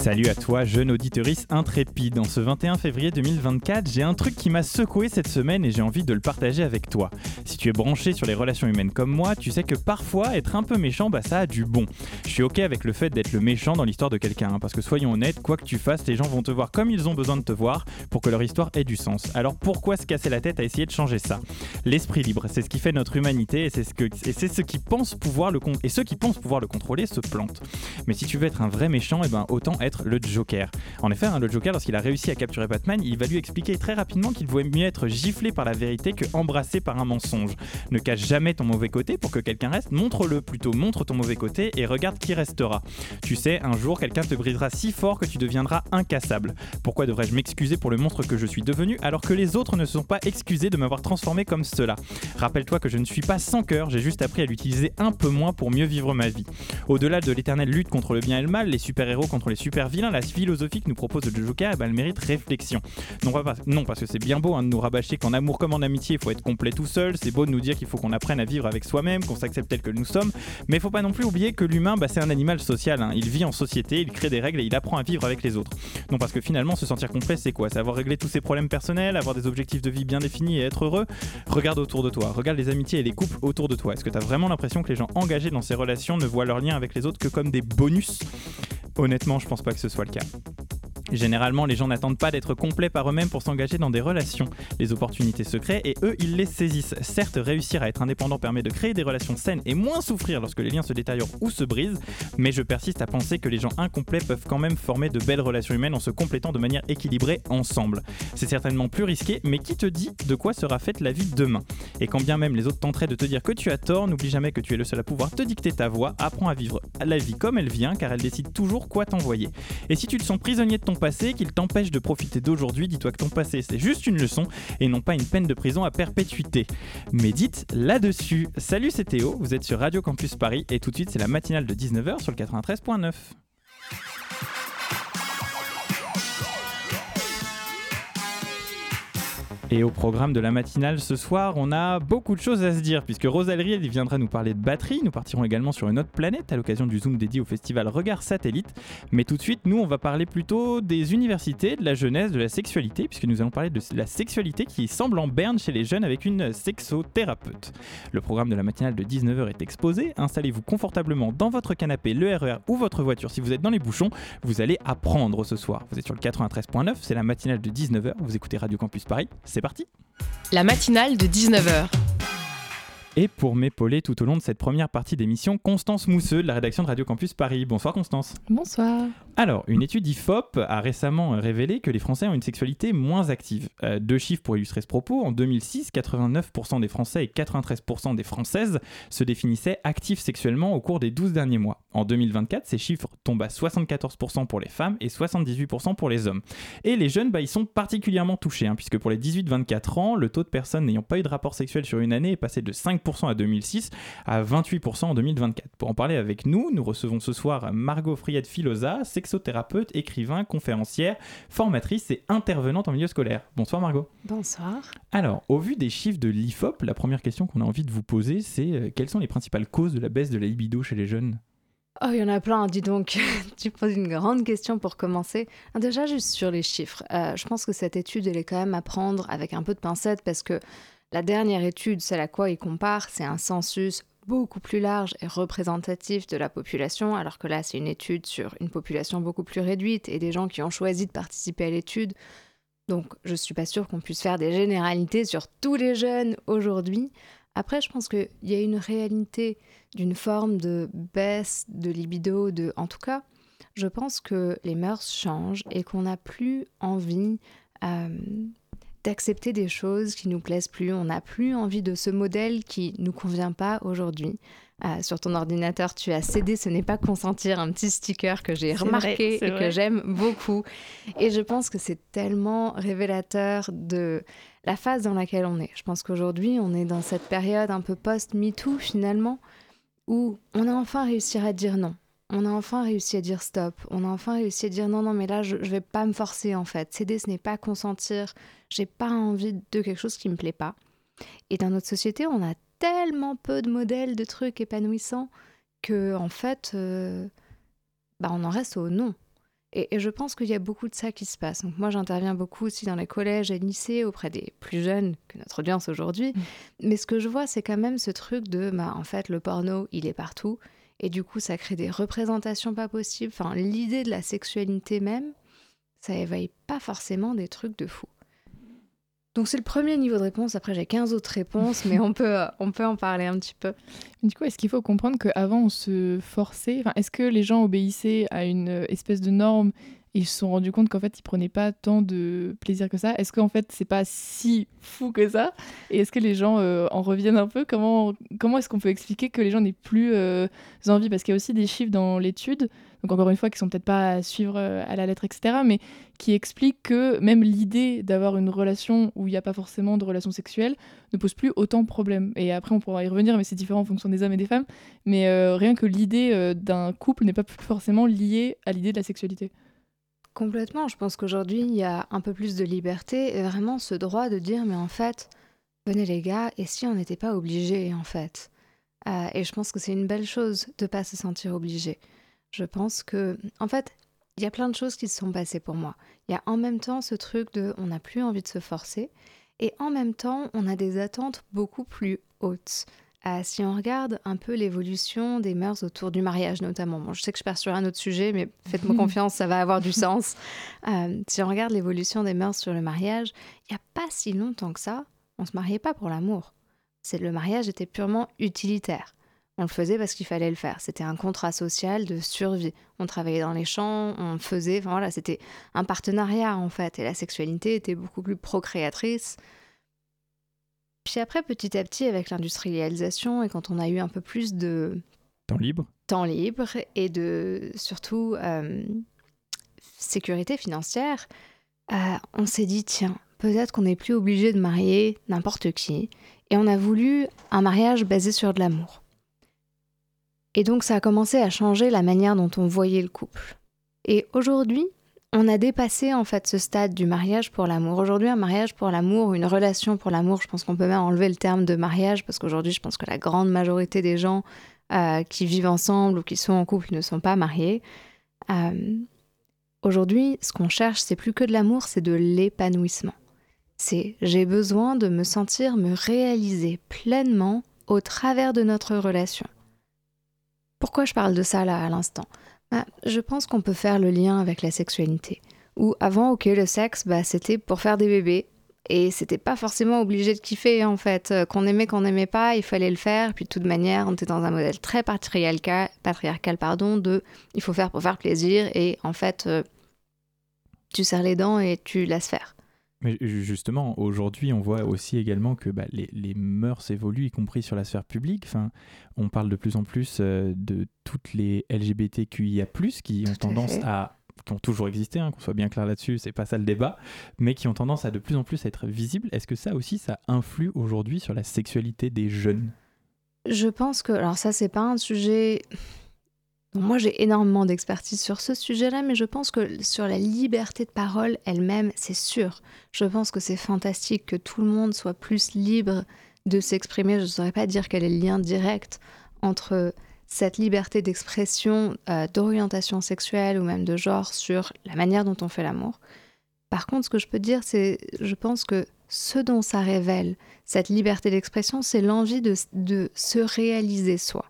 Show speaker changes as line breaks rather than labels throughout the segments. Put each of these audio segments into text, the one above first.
Salut à toi, jeune auditorice intrépide. En ce 21 février 2024, j'ai un truc qui m'a secoué cette semaine et j'ai envie de le partager avec toi. Si tu es branché sur les relations humaines comme moi, tu sais que parfois, être un peu méchant, bah ça a du bon. Je suis ok avec le fait d'être le méchant dans l'histoire de quelqu'un, hein, parce que soyons honnêtes, quoi que tu fasses, les gens vont te voir comme ils ont besoin de te voir pour que leur histoire ait du sens. Alors pourquoi se casser la tête à essayer de changer ça? L'esprit libre, c'est ce qui fait notre humanité et c'est ce, que, et c'est ce qui pense pouvoir le et ceux qui pensent pouvoir le contrôler se plantent. Mais si tu veux être un vrai méchant, et eh ben autant être le Joker. En effet, hein, le Joker, lorsqu'il a réussi à capturer Batman, il va lui expliquer très rapidement qu'il vaut mieux être giflé par la vérité que embrassé par un mensonge. Ne cache jamais ton mauvais côté pour que quelqu'un reste, montre-le plutôt, montre ton mauvais côté et regarde qui restera. Tu sais, un jour, quelqu'un te brisera si fort que tu deviendras incassable. Pourquoi devrais-je m'excuser pour le monstre que je suis devenu alors que les autres ne se sont pas excusés de m'avoir transformé comme cela? Rappelle-toi que je ne suis pas sans cœur, j'ai juste appris à l'utiliser un peu moins pour mieux vivre ma vie. Au-delà de l'éternelle lutte contre le bien et le mal, les super-héros contre les super-vilains, la philosophie que nous propose le Joker, eh ben, elle mérite réflexion. Non, pas, non parce que c'est bien beau hein, de nous rabâcher qu'en amour comme en amitié, il faut être complet tout seul. C'est beau de nous dire qu'il faut qu'on apprenne à vivre avec soi-même, qu'on s'accepte tel que nous sommes. Mais il faut pas non plus oublier que l'humain, bah, c'est un animal social. Hein. Il vit en société, il crée des règles et il apprend à vivre avec les autres. Non, parce que finalement, se sentir complet, c'est quoi? C'est avoir réglé tous ses problèmes personnels, avoir des objectifs de vie bien définis et être heureux? Regarde autour de toi, regarde les amitiés et les couples autour de toi. Est-ce que tu as vraiment l'impression que les gens engagés dans ces relations ne voient leurs liens avec les autres que comme des bonus? Honnêtement, je pense pas que ce soit le cas. Généralement, les gens n'attendent pas d'être complets par eux-mêmes pour s'engager dans des relations. Les opportunités se créent et eux, ils les saisissent. Certes, réussir à être indépendant permet de créer des relations saines et moins souffrir lorsque les liens se détériorent ou se brisent, mais je persiste à penser que les gens incomplets peuvent quand même former de belles relations humaines en se complétant de manière équilibrée ensemble. C'est certainement plus risqué, mais qui te dit de quoi sera faite la vie demain? Et quand bien même les autres tenteraient de te dire que tu as tort, n'oublie jamais que tu es le seul à pouvoir te dicter ta voix, apprends à vivre la vie comme elle vient car elle décide toujours quoi t'envoyer. Et si tu te sens prisonnier de ton passé, qu'il t'empêche de profiter d'aujourd'hui, dis-toi que ton passé c'est juste une leçon et non pas une peine de prison à perpétuité. Médite là-dessus. Salut, c'est Théo, vous êtes sur Radio Campus Paris et tout de suite c'est la matinale de 19h sur le 93.9. Et au programme de la matinale ce soir, on a beaucoup de choses à se dire, puisque Rosalie viendra nous parler de batterie. Nous partirons également sur une autre planète à l'occasion du Zoom dédié au festival Regard Satellite. Mais tout de suite, nous, on va parler plutôt des universités, de la jeunesse, de la sexualité, puisque nous allons parler de la sexualité qui semble en berne chez les jeunes avec une sexothérapeute. Le programme de la matinale de 19h est exposé. Installez-vous confortablement dans votre canapé, le RER e ou votre voiture si vous êtes dans les bouchons. Vous allez apprendre ce soir. Vous êtes sur le 93.9, c'est la matinale de 19h. Vous écoutez Radio Campus Paris. Parti
La matinale de 19h.
Et pour m'épauler tout au long de cette première partie d'émission, Constance Mousseux de la rédaction de Radio Campus Paris. Bonsoir Constance.
Bonsoir.
Alors, une étude IFOP a récemment révélé que les Français ont une sexualité moins active. Euh, deux chiffres pour illustrer ce propos. En 2006, 89% des Français et 93% des Françaises se définissaient actifs sexuellement au cours des 12 derniers mois. En 2024, ces chiffres tombent à 74% pour les femmes et 78% pour les hommes. Et les jeunes, bah, ils sont particulièrement touchés, hein, puisque pour les 18-24 ans, le taux de personnes n'ayant pas eu de rapport sexuel sur une année est passé de 5% à 2006 à 28% en 2024. Pour en parler avec nous, nous recevons ce soir Margot Friette Filosa, sexothérapeute, écrivain, conférencière, formatrice et intervenante en milieu scolaire. Bonsoir Margot.
Bonsoir.
Alors, au vu des chiffres de l'IFOP, la première question qu'on a envie de vous poser, c'est euh, quelles sont les principales causes de la baisse de la libido chez les jeunes?
Oh, il y en a plein, dis donc. tu poses une grande question pour commencer. Ah, déjà, juste sur les chiffres. Euh, je pense que cette étude, elle est quand même à prendre avec un peu de pincette parce que la dernière étude, celle à quoi il compare, c'est un census beaucoup plus large et représentatif de la population, alors que là, c'est une étude sur une population beaucoup plus réduite et des gens qui ont choisi de participer à l'étude. Donc, je ne suis pas sûre qu'on puisse faire des généralités sur tous les jeunes aujourd'hui. Après, je pense qu'il y a une réalité d'une forme de baisse de libido, en tout cas, je pense que les mœurs changent et qu'on n'a plus envie euh, d'accepter des choses qui nous plaisent plus. On n'a plus envie de ce modèle qui nous convient pas aujourd'hui. Euh, sur ton ordinateur, tu as cédé, ce n'est pas consentir, un petit sticker que j'ai remarqué et que j'aime beaucoup. Et je pense que c'est tellement révélateur de la phase dans laquelle on est. Je pense qu'aujourd'hui, on est dans cette période un peu post-MeToo finalement, où on a enfin réussi à dire non. On a enfin réussi à dire stop. On a enfin réussi à dire non, non, mais là, je, je vais pas me forcer en fait. Céder, ce n'est pas consentir. J'ai pas envie de quelque chose qui me plaît pas. Et dans notre société, on a tellement peu de modèles de trucs épanouissants que en fait, euh, bah, on en reste au non. Et, je pense qu'il y a beaucoup de ça qui se passe. Donc moi, j'interviens beaucoup aussi dans les collèges et lycées auprès des plus jeunes que notre audience aujourd'hui. Mm. Mais ce que je vois, c'est quand même ce truc de, bah, en fait, le porno, il est partout. Et du coup, ça crée des représentations pas possibles. Enfin, l'idée de la sexualité même, ça éveille pas forcément des trucs de fou. Donc c'est le premier niveau de réponse. Après, j'ai 15 autres réponses, mais on peut, on peut en parler un petit peu.
Du coup, est-ce qu'il faut comprendre qu'avant, on se forçait? Est-ce que les gens obéissaient à une espèce de norme ils se sont rendus compte qu'en fait, ils prenaient pas tant de plaisir que ça Est-ce qu'en fait, c'est pas si fou que ça? Et est-ce que les gens euh, en reviennent un peu? Comment, comment est-ce qu'on peut expliquer que les gens n'aient plus euh, envie? Parce qu'il y a aussi des chiffres dans l'étude donc encore une fois, qui sont peut-être pas à suivre euh, à la lettre, etc., mais qui expliquent que même l'idée d'avoir une relation où il n'y a pas forcément de relation sexuelle ne pose plus autant de problèmes. Et après, on pourra y revenir, mais c'est différent en fonction des hommes et des femmes. Mais rien que l'idée d'un couple n'est pas forcément liée à l'idée de la sexualité.
Complètement. Je pense qu'aujourd'hui, il y a un peu plus de liberté et vraiment ce droit de dire, mais en fait, venez les gars, et si on n'était pas obligé, en fait Et je pense que c'est une belle chose de ne pas se sentir obligé. Je pense que, en fait, il y a plein de choses qui se sont passées pour moi. Il y a en même temps ce truc de on n'a plus envie de se forcer, et en même temps, on a des attentes beaucoup plus hautes. Euh, si on regarde un peu l'évolution des mœurs autour du mariage notamment, bon, je sais que je pars sur un autre sujet, mais faites-moi confiance, ça va avoir du sens. Euh, si on regarde l'évolution des mœurs sur le mariage, il n'y a pas si longtemps que ça, on se mariait pas pour l'amour. C'est le mariage était purement utilitaire. On le faisait parce qu'il fallait le faire. C'était un contrat social de survie. On travaillait dans les champs, on faisait. Enfin voilà, c'était un partenariat en fait. Et la sexualité était beaucoup plus procréatrice. Puis après, petit à petit, avec l'industrialisation et quand on a eu un peu plus de
temps libre,
temps libre et de surtout euh, sécurité financière, euh, on s'est dit tiens, peut-être qu'on n'est plus obligé de marier n'importe qui. Et on a voulu un mariage basé sur de l'amour. Et donc ça a commencé à changer la manière dont on voyait le couple. Et aujourd'hui, on a dépassé en fait ce stade du mariage pour l'amour. Aujourd'hui, un mariage pour l'amour, une relation pour l'amour, je pense qu'on peut même enlever le terme de mariage parce qu'aujourd'hui, je pense que la grande majorité des gens euh, qui vivent ensemble ou qui sont en couple ne sont pas mariés. Euh, aujourd'hui, ce qu'on cherche, c'est plus que de l'amour, c'est de l'épanouissement. C'est j'ai besoin de me sentir me réaliser pleinement au travers de notre relation. Pourquoi je parle de ça là à l'instant? Bah, Je pense qu'on peut faire le lien avec la sexualité. Ou avant, ok, le sexe, bah, c'était pour faire des bébés. Et c'était pas forcément obligé de kiffer en fait. Euh, qu'on aimait, qu'on n'aimait pas, il fallait le faire. Puis de toute manière, on était dans un modèle très patriarcal, patriarcal pardon, de il faut faire pour faire plaisir. Et en fait, euh, tu serres les dents et tu laisses faire.
Mais justement, aujourd'hui, on voit aussi également que bah, les, les, mœurs évoluent, y compris sur la sphère publique. Enfin, on parle de plus en plus euh, de toutes les LGBTQIA+, qui ont tendance à qui ont toujours existé, hein, qu'on soit bien clair là-dessus, c'est pas ça le débat, mais qui ont tendance à de plus en plus être visibles. Est-ce que ça aussi, ça influe aujourd'hui sur la sexualité des jeunes?
Je pense que, alors ça, c'est pas un sujet moi, j'ai énormément d'expertise sur ce sujet-là, mais je pense que sur la liberté de parole elle-même, c'est sûr. Je pense que c'est fantastique que tout le monde soit plus libre de s'exprimer. Je ne saurais pas dire quel est le lien direct entre cette liberté d'expression, euh, d'orientation sexuelle ou même de genre sur la manière dont on fait l'amour. Par contre, ce que je peux dire, c'est, je pense que ce dont ça révèle, cette liberté d'expression, c'est l'envie de, de se réaliser soi.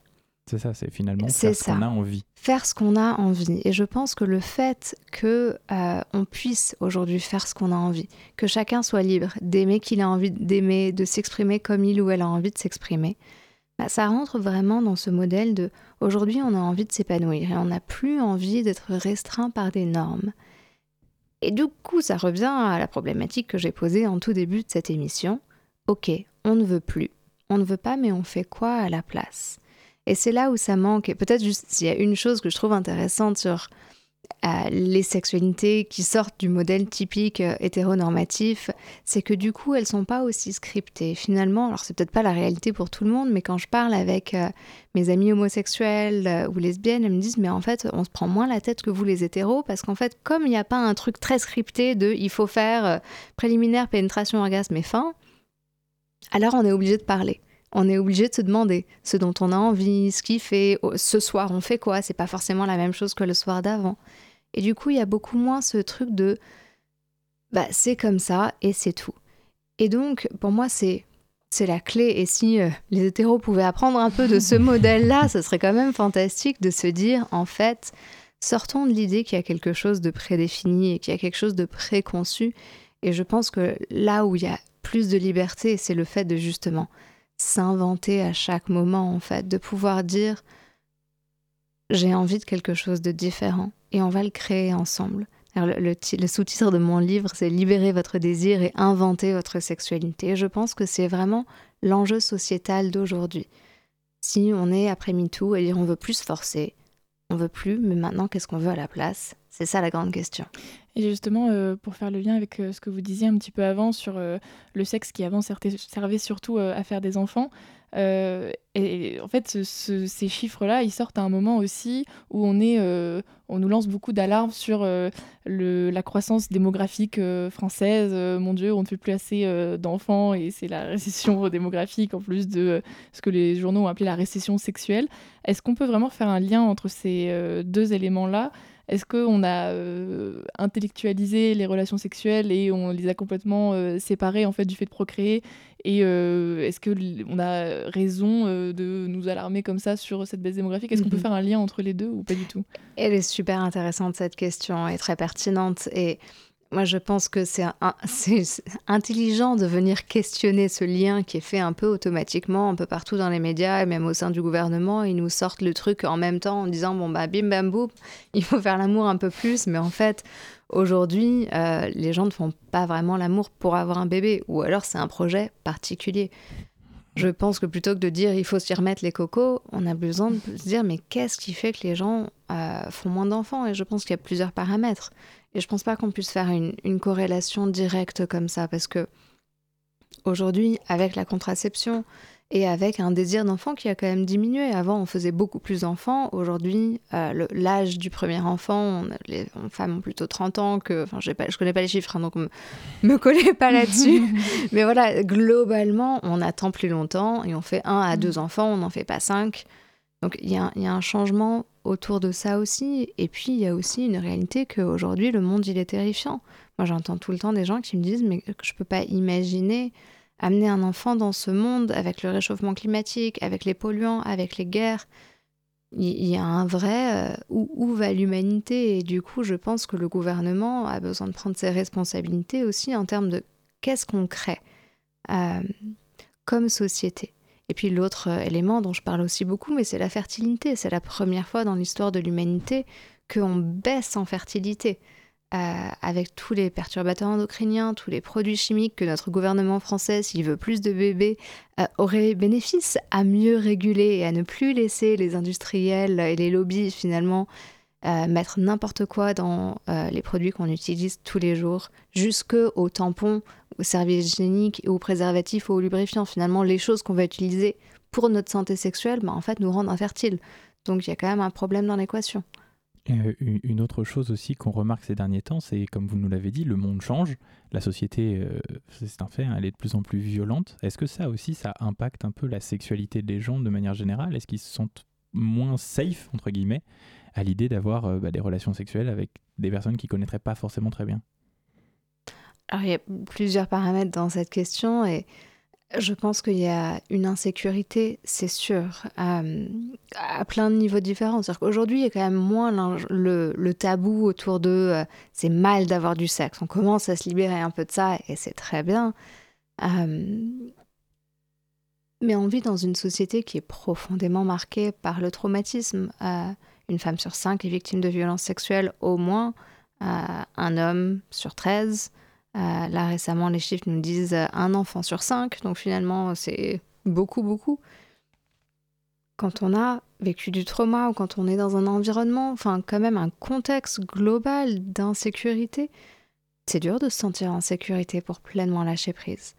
C'est ça, c'est finalement faire ce qu'on a envie.
Faire ce qu'on a envie. Et je pense que le fait que euh, on puisse aujourd'hui faire ce qu'on a envie, que chacun soit libre d'aimer qu'il a envie d'aimer, de s'exprimer comme il ou elle a envie de s'exprimer, bah, ça rentre vraiment dans ce modèle de aujourd'hui on a envie de s'épanouir et on n'a plus envie d'être restreint par des normes. Et du coup, ça revient à la problématique que j'ai posée en tout début de cette émission. Ok, on ne veut plus. On ne veut pas, mais on fait quoi à la place? Et c'est là où ça manque. Et peut-être juste s'il y a une chose que je trouve intéressante sur les sexualités qui sortent du modèle typique euh, hétéronormatif, c'est que du coup, elles sont pas aussi scriptées. Finalement, alors c'est peut-être pas la réalité pour tout le monde, mais quand je parle avec euh, mes amis homosexuels euh, ou lesbiennes, elles me disent mais en fait, on se prend moins la tête que vous les hétéros parce qu'en fait, comme il n'y a pas un truc très scripté de il faut faire préliminaire, pénétration, orgasme et fin, alors on est obligé de parler on est obligé de se demander ce dont on a envie, ce qu'il fait. Oh, ce soir, on fait quoi C'est pas forcément la même chose que le soir d'avant. Et du coup, il y a beaucoup moins ce truc de bah, c'est comme ça et c'est tout. Et donc, pour moi, c'est c'est la clé. Et si euh, les hétéros pouvaient apprendre un peu de ce modèle-là, ce serait quand même fantastique de se dire, en fait, sortons de l'idée qu'il y a quelque chose de prédéfini et qu'il y a quelque chose de préconçu. Et je pense que là où il y a plus de liberté, c'est le fait de justement s'inventer à chaque moment, en fait, de pouvoir dire, j'ai envie de quelque chose de différent et on va le créer ensemble. le, sous-titre de mon livre, c'est Libérer votre désir et inventer votre sexualité. je pense que c'est vraiment l'enjeu sociétal d'aujourd'hui. Si on est après MeToo et dire on veut plus forcer, on veut plus, mais maintenant qu'est-ce qu'on veut à la place? C'est ça la grande question.
Et justement, euh, pour faire le lien avec euh, ce que vous disiez un petit peu avant sur euh, le sexe qui avant servait surtout à faire des enfants, et, en fait, ces chiffres-là, ils sortent à un moment aussi où on, est, on nous lance beaucoup d'alarmes sur la croissance démographique française. mon Dieu, on ne fait plus assez d'enfants et c'est la récession démographique en plus de ce que les journaux ont appelé la récession sexuelle. Est-ce qu'on peut vraiment faire un lien entre ces deux éléments-là est-ce qu'on a intellectualisé les relations sexuelles et on les a complètement séparées en fait du fait de procréer et euh, est-ce qu'on a raison euh, de nous alarmer comme ça sur cette baisse démographique? Est-ce qu'on peut mhm. faire un lien entre les deux ou pas du tout?
Elle est super intéressante cette question et très pertinente. Et moi, je pense que c'est intelligent de venir questionner ce lien qui est fait un peu automatiquement, un peu partout dans les médias et même au sein du gouvernement. Ils nous sortent le truc en même temps en disant bon, bah, bim bam boum, il faut faire l'amour un peu plus. Mais en fait, Aujourd'hui, euh, les gens ne font pas vraiment l'amour pour avoir un bébé, ou alors c'est un projet particulier. Je pense que plutôt que de dire il faut s'y remettre les cocos, on a besoin de se dire mais qu'est-ce qui fait que les gens euh, font moins d'enfants? Et je pense qu'il y a plusieurs paramètres. Et je pense pas qu'on puisse faire une, une, corrélation directe comme ça, parce que aujourd'hui, avec la contraception, et avec un désir d'enfant qui a quand même diminué. Avant, on faisait beaucoup plus d'enfants. Aujourd'hui, euh, l'âge du premier enfant, les femmes ont plutôt 30 ans que... Enfin, je ne connais pas les chiffres, hein, donc me, me collez pas là-dessus. Mais voilà, globalement, on attend plus longtemps et on fait un à deux enfants, on n'en fait pas cinq. Donc il y, y, a un changement autour de ça aussi. Et puis, il y a aussi une réalité qu'aujourd'hui, le monde, il est terrifiant. Moi, j'entends tout le temps des gens qui me disent, mais je ne peux pas imaginer amener un enfant dans ce monde avec le réchauffement climatique, avec les polluants, avec les guerres, il y a un vrai euh, où, va l'humanité? Et du coup je pense que le gouvernement a besoin de prendre ses responsabilités aussi en termes de qu'est-ce qu'on crée euh, comme société. Et puis l'autre euh, élément dont je parle aussi beaucoup, mais c'est la fertilité. C'est la première fois dans l'histoire de l'humanité qu'on baisse en fertilité. Euh, avec tous les perturbateurs endocriniens, tous les produits chimiques que notre gouvernement français, s'il veut plus de bébés, euh, aurait bénéfice à mieux réguler et à ne plus laisser les industriels et les lobbies finalement mettre n'importe quoi dans les produits qu'on utilise tous les jours, jusque aux tampons, aux serviettes hygiéniques, aux préservatifs, aux lubrifiants. Finalement, les choses qu'on va utiliser pour notre santé sexuelle, bah, en fait, nous rendent infertiles. Donc il y a quand même un problème dans l'équation.
Euh, une autre chose aussi qu'on remarque ces derniers temps, c'est comme vous nous l'avez dit, le monde change, la société, euh, c'est un fait, hein, elle est de plus en plus violente. Est-ce que ça aussi, ça impacte un peu la sexualité des gens de manière générale? Est-ce qu'ils se sentent moins safe, entre guillemets, à l'idée d'avoir euh, bah, des relations sexuelles avec des personnes qu'ils connaîtraient pas forcément très bien
Alors il y a plusieurs paramètres dans cette question et je pense qu'il y a une insécurité, c'est sûr, à, plein de niveaux différents. C'est-à-dire qu'aujourd'hui, il y a quand même moins le, tabou autour de euh, c'est mal d'avoir du sexe. On commence à se libérer un peu de ça et c'est très bien. Euh, mais on vit dans une société qui est profondément marquée par le traumatisme. Euh, une femme sur cinq est victime de violences sexuelles au moins. un homme sur 13 euh, là récemment, les chiffres nous disent euh, un enfant sur cinq, donc finalement c'est beaucoup, beaucoup. quand on a vécu du trauma ou quand on est dans un environnement, enfin quand même un contexte global d'insécurité, c'est dur de se sentir en sécurité pour pleinement lâcher prise.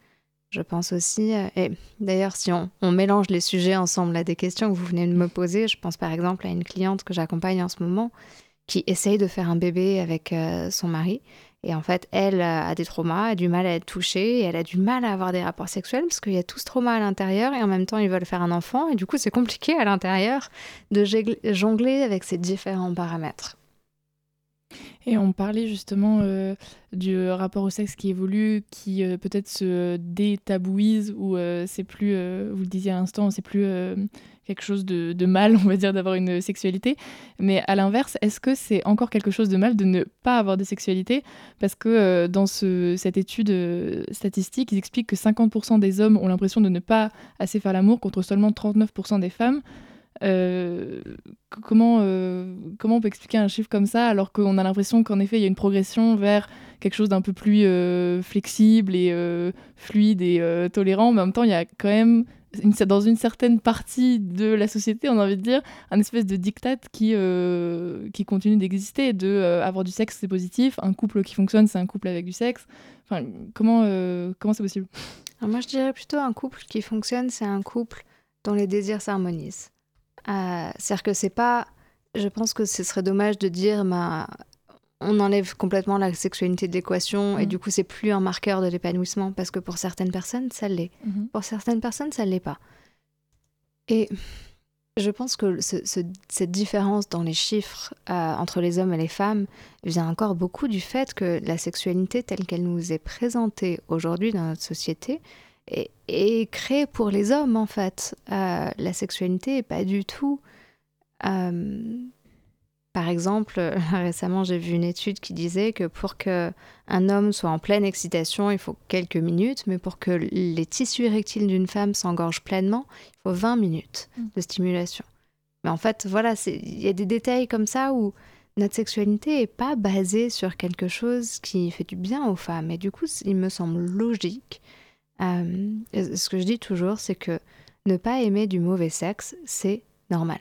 Je pense aussi, euh, et d'ailleurs si on, mélange les sujets ensemble à des questions que vous venez de me poser, je pense par exemple à une cliente que j'accompagne en ce moment qui essaye de faire un bébé avec euh, son mari. Et en fait, elle a des traumas, a du mal à être touchée, elle a du mal à avoir des rapports sexuels parce qu'il y a tout ce trauma à l'intérieur et en même temps ils veulent faire un enfant. Et du coup, c'est compliqué à l'intérieur de jongler avec ces différents paramètres.
Et on parlait justement euh, du rapport au sexe qui évolue, qui euh, peut-être se détabouise, ou euh, c'est plus, vous le disiez à l'instant, c'est plus quelque chose de, mal, on va dire, d'avoir une sexualité. Mais à l'inverse, est-ce que c'est encore quelque chose de mal de ne pas avoir de sexualité? Parce que dans ce, cette étude statistique, ils expliquent que 50% des hommes ont l'impression de ne pas assez faire l'amour contre seulement 39% des femmes. Euh, comment, euh, comment on peut expliquer un chiffre comme ça alors qu'on a l'impression qu'en effet il y a une progression vers quelque chose d'un peu plus euh, flexible et fluide et tolérant, mais en même temps il y a quand même dans une certaine partie de la société, on a envie de dire, un espèce de diktat qui, qui continue d'exister, de avoir du sexe c'est positif, un couple qui fonctionne c'est un couple avec du sexe. Enfin, comment comment c'est possible?
Moi je dirais plutôt un couple qui fonctionne c'est un couple dont les désirs s'harmonisent. Euh, c'est-à-dire que c'est pas. Je pense que ce serait dommage de dire, bah, on enlève complètement la sexualité de l'équation et mm. du coup, c'est plus un marqueur de l'épanouissement parce que pour certaines personnes, ça l'est. Mm-hmm. Pour certaines personnes, ça l'est pas. Et je pense que cette différence dans les chiffres euh, entre les hommes et les femmes vient encore beaucoup du fait que la sexualité telle qu'elle nous est présentée aujourd'hui dans notre société, est, créé pour les hommes en fait. Euh, la sexualité est pas du tout. Euh, par exemple, récemment j'ai vu une étude qui disait que pour que un homme soit en pleine excitation, il faut quelques minutes, mais pour que les tissus érectiles d'une femme s'engorgent pleinement, il faut 20 minutes mm. de stimulation. Mais en fait, voilà, il y a des détails comme ça où notre sexualité n'est pas basée sur quelque chose qui fait du bien aux femmes. Et du coup, il me semble logique euh, ce que je dis toujours, c'est que ne pas aimer du mauvais sexe, c'est normal.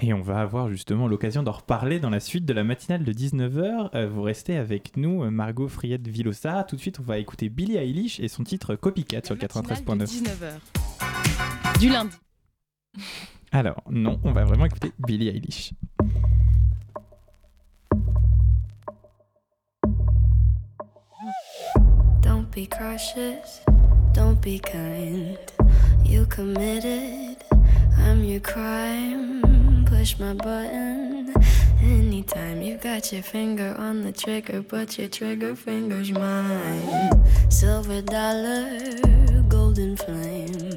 Et on va avoir justement l'occasion d'en reparler dans la suite de la matinale de 19h. Euh, vous restez avec nous, Margot Friette Villosa. Tout de suite, on va écouter Billie Eilish et son titre Copycat sur le 93.9. 19h.
Du lundi.
Alors, non, on va vraiment écouter Billie Eilish. be cautious, don't be kind. You committed, I'm your crime. Push my button anytime. You got your finger on the trigger, but your trigger finger's mine. Silver dollar, golden flame,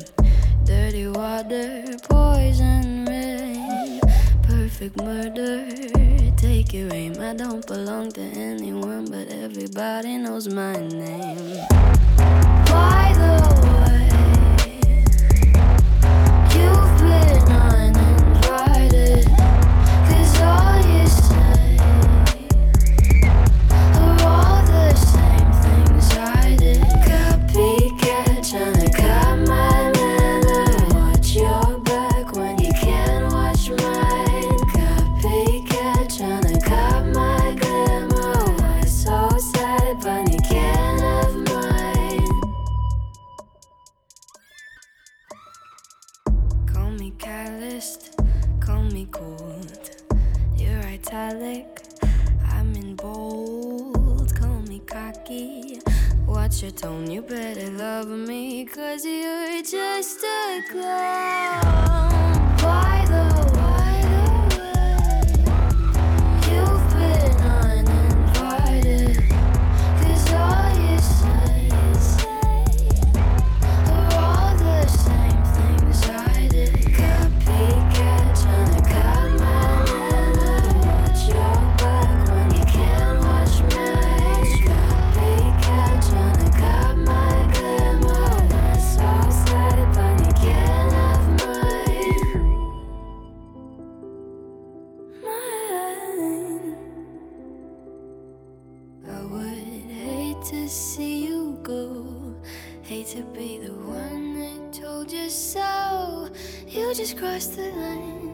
dirty water, poison rain, perfect murder take your aim. I don't belong to anyone, but everybody knows my name. By the way, you've been love me, cause you're just a clown. Just crossed the line.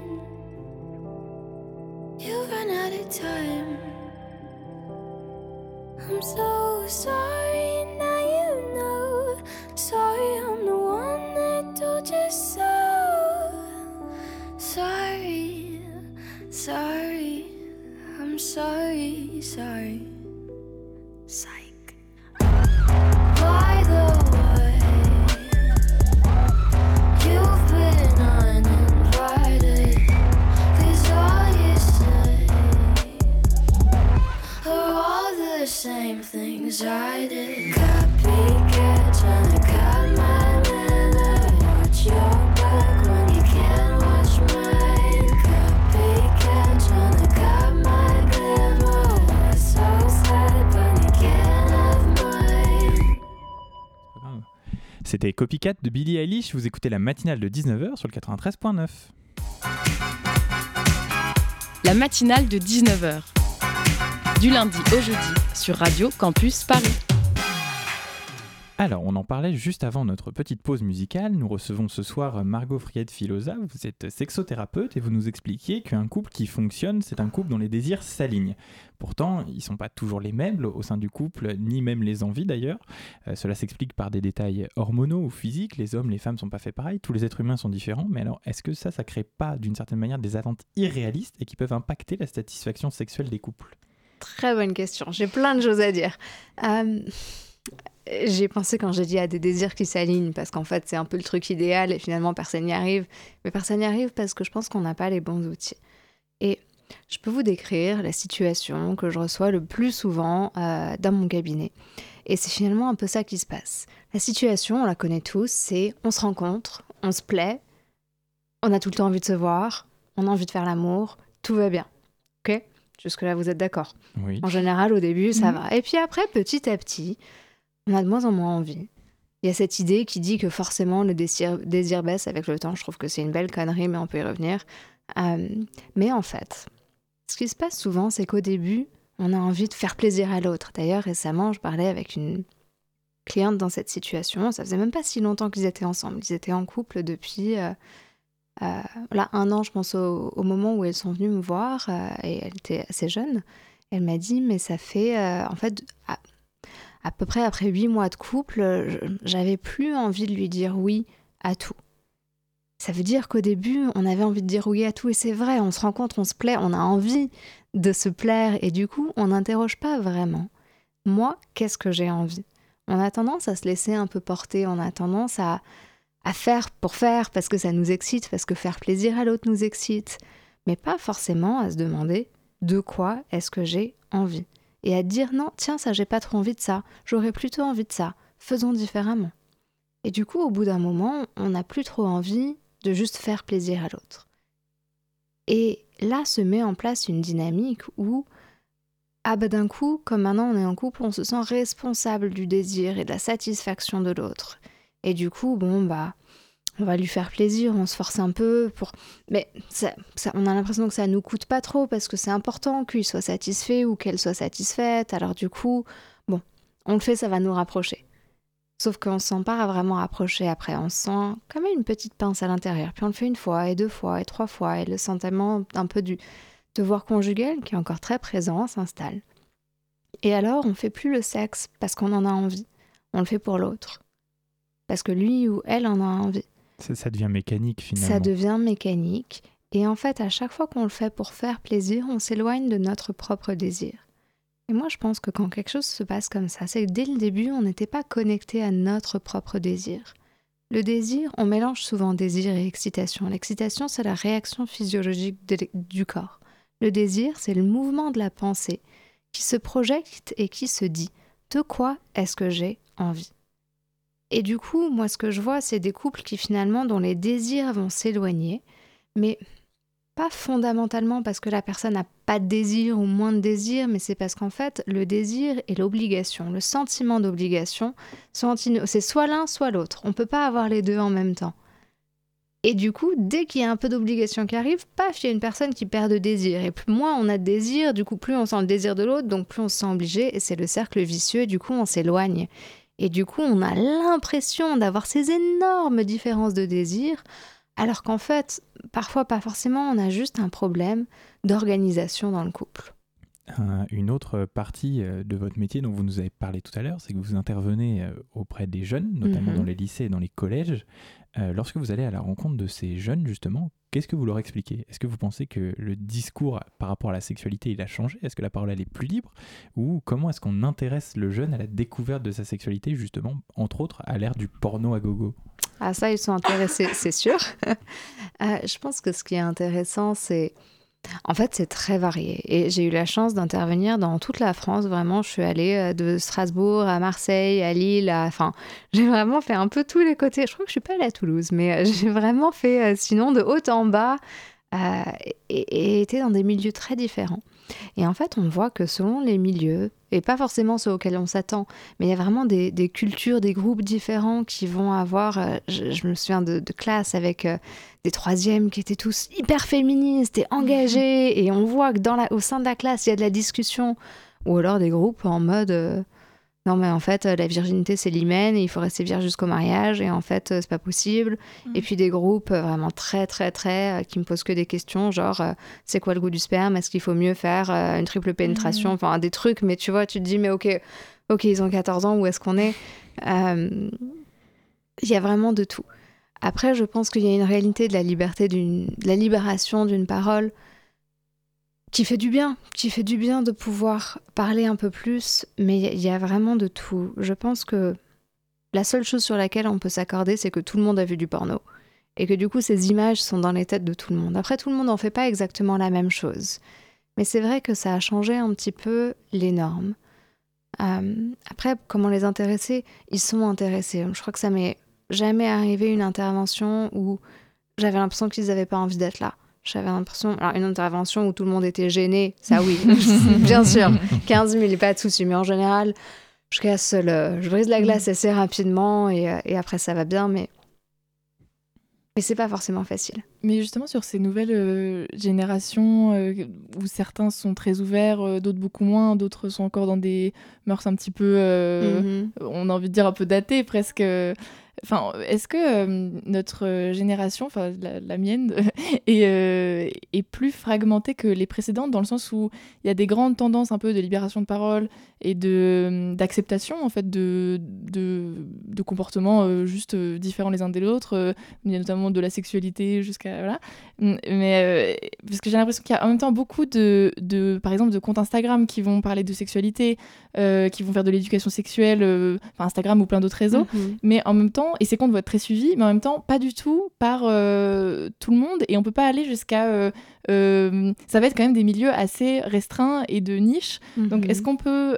C'était Copycat de Billie Eilish. Vous écoutez la matinale de 19h sur le 93.9.
La matinale de 19h. Du lundi au jeudi sur Radio Campus Paris.
Alors, on en parlait juste avant notre petite pause musicale. Nous recevons ce soir Margot Fried Filosa. Vous êtes sexothérapeute et vous nous expliquiez qu'un couple qui fonctionne, c'est un couple dont les désirs s'alignent. Pourtant, ils ne sont pas toujours les mêmes au sein du couple, ni même les envies d'ailleurs. Euh, cela s'explique par des détails hormonaux ou physiques. Les hommes, les femmes ne sont pas faits pareil. Tous les êtres humains sont différents. Mais alors, est-ce que ça, ça crée pas d'une certaine manière des attentes irréalistes et qui peuvent impacter la satisfaction sexuelle des couples?
Très bonne question. J'ai plein de choses à dire. Euh, j'ai pensé quand j'ai dit à des désirs qui s'alignent, parce qu'en fait, c'est un peu le truc idéal et finalement, personne n'y arrive. Mais personne n'y arrive parce que je pense qu'on n'a pas les bons outils. Et je peux vous décrire la situation que je reçois le plus souvent euh, dans mon cabinet. Et c'est finalement un peu ça qui se passe. La situation, on la connaît tous, c'est on se rencontre, on se plaît, on a tout le temps envie de se voir, on a envie de faire l'amour, tout va bien. Ok? Jusque-là, vous êtes d'accord?
Oui.
en général, au début, ça
Mhm.
va. Et puis après, petit à petit, on a de moins en moins envie. Il y a cette idée qui dit que forcément le désir, baisse avec le temps. Je trouve que c'est une belle connerie, mais on peut y revenir. Euh, mais en fait, ce qui se passe souvent, c'est qu'au début, on a envie de faire plaisir à l'autre. D'ailleurs, récemment, je parlais avec une cliente dans cette situation. Ça faisait même pas si longtemps qu'ils étaient ensemble. Ils étaient en couple depuis euh, euh, là, un an, je pense, au, moment où elles sont venues me voir. et elle était assez jeune. Elle m'a dit, mais ça fait, en fait, à, peu près après huit mois de couple, j'avais plus envie de lui dire oui à tout. Ça veut dire qu'au début, on avait envie de dire oui à tout, et c'est vrai, on se rencontre, on se plaît, on a envie de se plaire, et du coup, on n'interroge pas vraiment. Moi, qu'est-ce que j'ai envie? On a tendance à se laisser un peu porter, on a tendance à, à faire pour faire, parce que ça nous excite, parce que faire plaisir à l'autre nous excite, mais pas forcément à se demander de quoi est-ce que j'ai envie et à dire non, tiens, ça, j'ai pas trop envie de ça, j'aurais plutôt envie de ça, faisons différemment. Et du coup, au bout d'un moment, on n'a plus trop envie de juste faire plaisir à l'autre. Et là se met en place une dynamique où, ah bah d'un coup, comme maintenant on est en couple, on se sent responsable du désir et de la satisfaction de l'autre. Et du coup, bon, bah, on va lui faire plaisir, on se force un peu pour. Mais on a l'impression que ça nous coûte pas trop parce que c'est important qu'il soit satisfait ou qu'elle soit satisfaite. Alors du coup, bon, on le fait, ça va nous rapprocher. Sauf qu'on se sent pas vraiment rapproché après. On se sent comme une petite pince à l'intérieur. Puis on le fait une fois et deux fois et trois fois et le sentiment un peu du devoir conjugal qui est encore très présent s'installe. Et alors, on fait plus le sexe parce qu'on en a envie. On le fait pour l'autre. Parce que lui ou elle en a envie.
Ça, ça devient mécanique finalement.
Ça devient mécanique. Et en fait, à chaque fois qu'on le fait pour faire plaisir, on s'éloigne de notre propre désir. Et moi, je pense que quand quelque chose se passe comme ça, c'est que dès le début, on n'était pas connecté à notre propre désir. Le désir, on mélange souvent désir et excitation. L'excitation, c'est la réaction physiologique de- du corps. Le désir, c'est le mouvement de la pensée qui se projette et qui se dit de quoi est-ce que j'ai envie? Et du coup, moi, ce que je vois, c'est des couples qui finalement, dont les désirs vont s'éloigner, mais pas fondamentalement parce que la personne n'a pas de désir ou moins de désir, mais c'est parce qu'en fait, le désir et l'obligation, le sentiment d'obligation, c'est soit l'un, soit l'autre. On ne peut pas avoir les deux en même temps. Et du coup, dès qu'il y a un peu d'obligation qui arrive, paf, il y a une personne qui perd de désir. Et plus moins on a de désir, du coup, plus on sent le désir de l'autre, donc plus on se sent obligé, et c'est le cercle vicieux, et du coup, on s'éloigne. Et du coup, on a l'impression d'avoir ces énormes différences de désir, Alors qu'en fait, parfois pas forcément, on a juste un problème d'organisation dans le couple.
Un- une autre partie euh, de votre métier dont vous nous avez parlé tout à l'heure, c'est que vous intervenez euh, auprès des jeunes, notamment
Mhm.
dans les lycées et dans les collèges. Euh, lorsque vous allez à la rencontre de ces jeunes, justement, qu'est-ce que vous leur expliquez? Est-ce que vous pensez que le discours par rapport à la sexualité, il a changé? Est-ce que la parole, elle est plus libre? Ou comment est-ce qu'on intéresse le jeune à la découverte de sa sexualité, justement, entre autres, à l'ère du porno à gogo?
Ah ça, ils sont intéressés, c'est sûr. Euh, je pense que ce qui est intéressant, c'est... En fait, c'est très varié. Et j'ai eu la chance d'intervenir dans toute la France. Vraiment, je suis allée euh, de Strasbourg à Marseille, à Lille. à- Enfin, j'ai vraiment fait un peu tous les côtés. Je crois que je suis pas allée à Toulouse, mais euh, j'ai vraiment fait, euh, sinon, de haut en bas. et été dans des milieux très différents. Et en fait, on voit que selon les milieux, et pas forcément ceux auxquels on s'attend, mais il y a vraiment des, des cultures, des groupes différents qui vont avoir. euh, je, je me souviens de, de classes avec euh, des troisièmes qui étaient tous hyper féministes et engagés, et on voit que dans la, au sein de la classe, il y a de la discussion. Ou alors des groupes en mode. euh, non, mais en fait, euh, la virginité, c'est l'hymen, et il faut rester vierge jusqu'au mariage, et en fait, euh, c'est pas possible.
Mhm.
Et puis des groupes euh, vraiment très, très, très, qui me posent que des questions, genre, c'est quoi le goût du sperme? Est-ce qu'il faut mieux faire une triple pénétration?
Mhm.
Enfin, des trucs, mais tu vois, tu te dis, mais ok, ok, ils ont 14 ans, où est-ce qu'on est? Euh, Il y a vraiment de tout. Après, je pense qu'il y a une réalité de la liberté, d'une, de la libération d'une parole qui fait du bien, qui fait du bien de pouvoir parler un peu plus, mais il y a- vraiment de tout. Je pense que la seule chose sur laquelle on peut s'accorder, c'est que tout le monde a vu du porno. Et que du coup, ces images sont dans les têtes de tout le monde. Après, tout le monde n'en fait pas exactement la même chose. Mais c'est vrai que ça a changé un petit peu les normes. Euh, après, comment les intéresser? Ils sont intéressés. Je crois que ça m'est jamais arrivé une intervention où j'avais l'impression qu'ils n'avaient pas envie d'être là. J'avais l'impression. Alors, une intervention où tout le monde était gêné, ça oui, bien sûr. 15 000, pas de souci. Mais en général, je casse le. Je brise la glace assez rapidement et, euh, et après, ça va bien. Mais. Mais c'est pas forcément facile.
Mais justement, sur ces nouvelles euh, générations euh, où certains sont très ouverts, euh, d'autres beaucoup moins, d'autres sont encore dans des mœurs un petit peu,
Mhm.
on a envie de dire un peu datées presque. Enfin, est-ce que euh, notre génération, enfin la, la mienne, est, euh, est plus fragmentée que les précédentes dans le sens où il y a des grandes tendances un peu de libération de parole et de d'acceptation en fait de, de, de comportements euh, juste euh, différents les uns des autres. euh, il y a notamment de la sexualité jusqu'à voilà. Mais euh, parce que j'ai l'impression qu'il y a en même temps beaucoup de, de par exemple de comptes Instagram qui vont parler de sexualité, euh, qui vont faire de l'éducation sexuelle, euh, enfin Instagram ou plein d'autres réseaux
Mhm.
mais en même temps, et ces comptes vont être très suivis, mais en même temps, pas du tout par euh, tout le monde, et on peut pas aller jusqu'à... euh, euh, ça va être quand même des milieux assez restreints et de niche. Donc
Mhm.
est-ce qu'on peut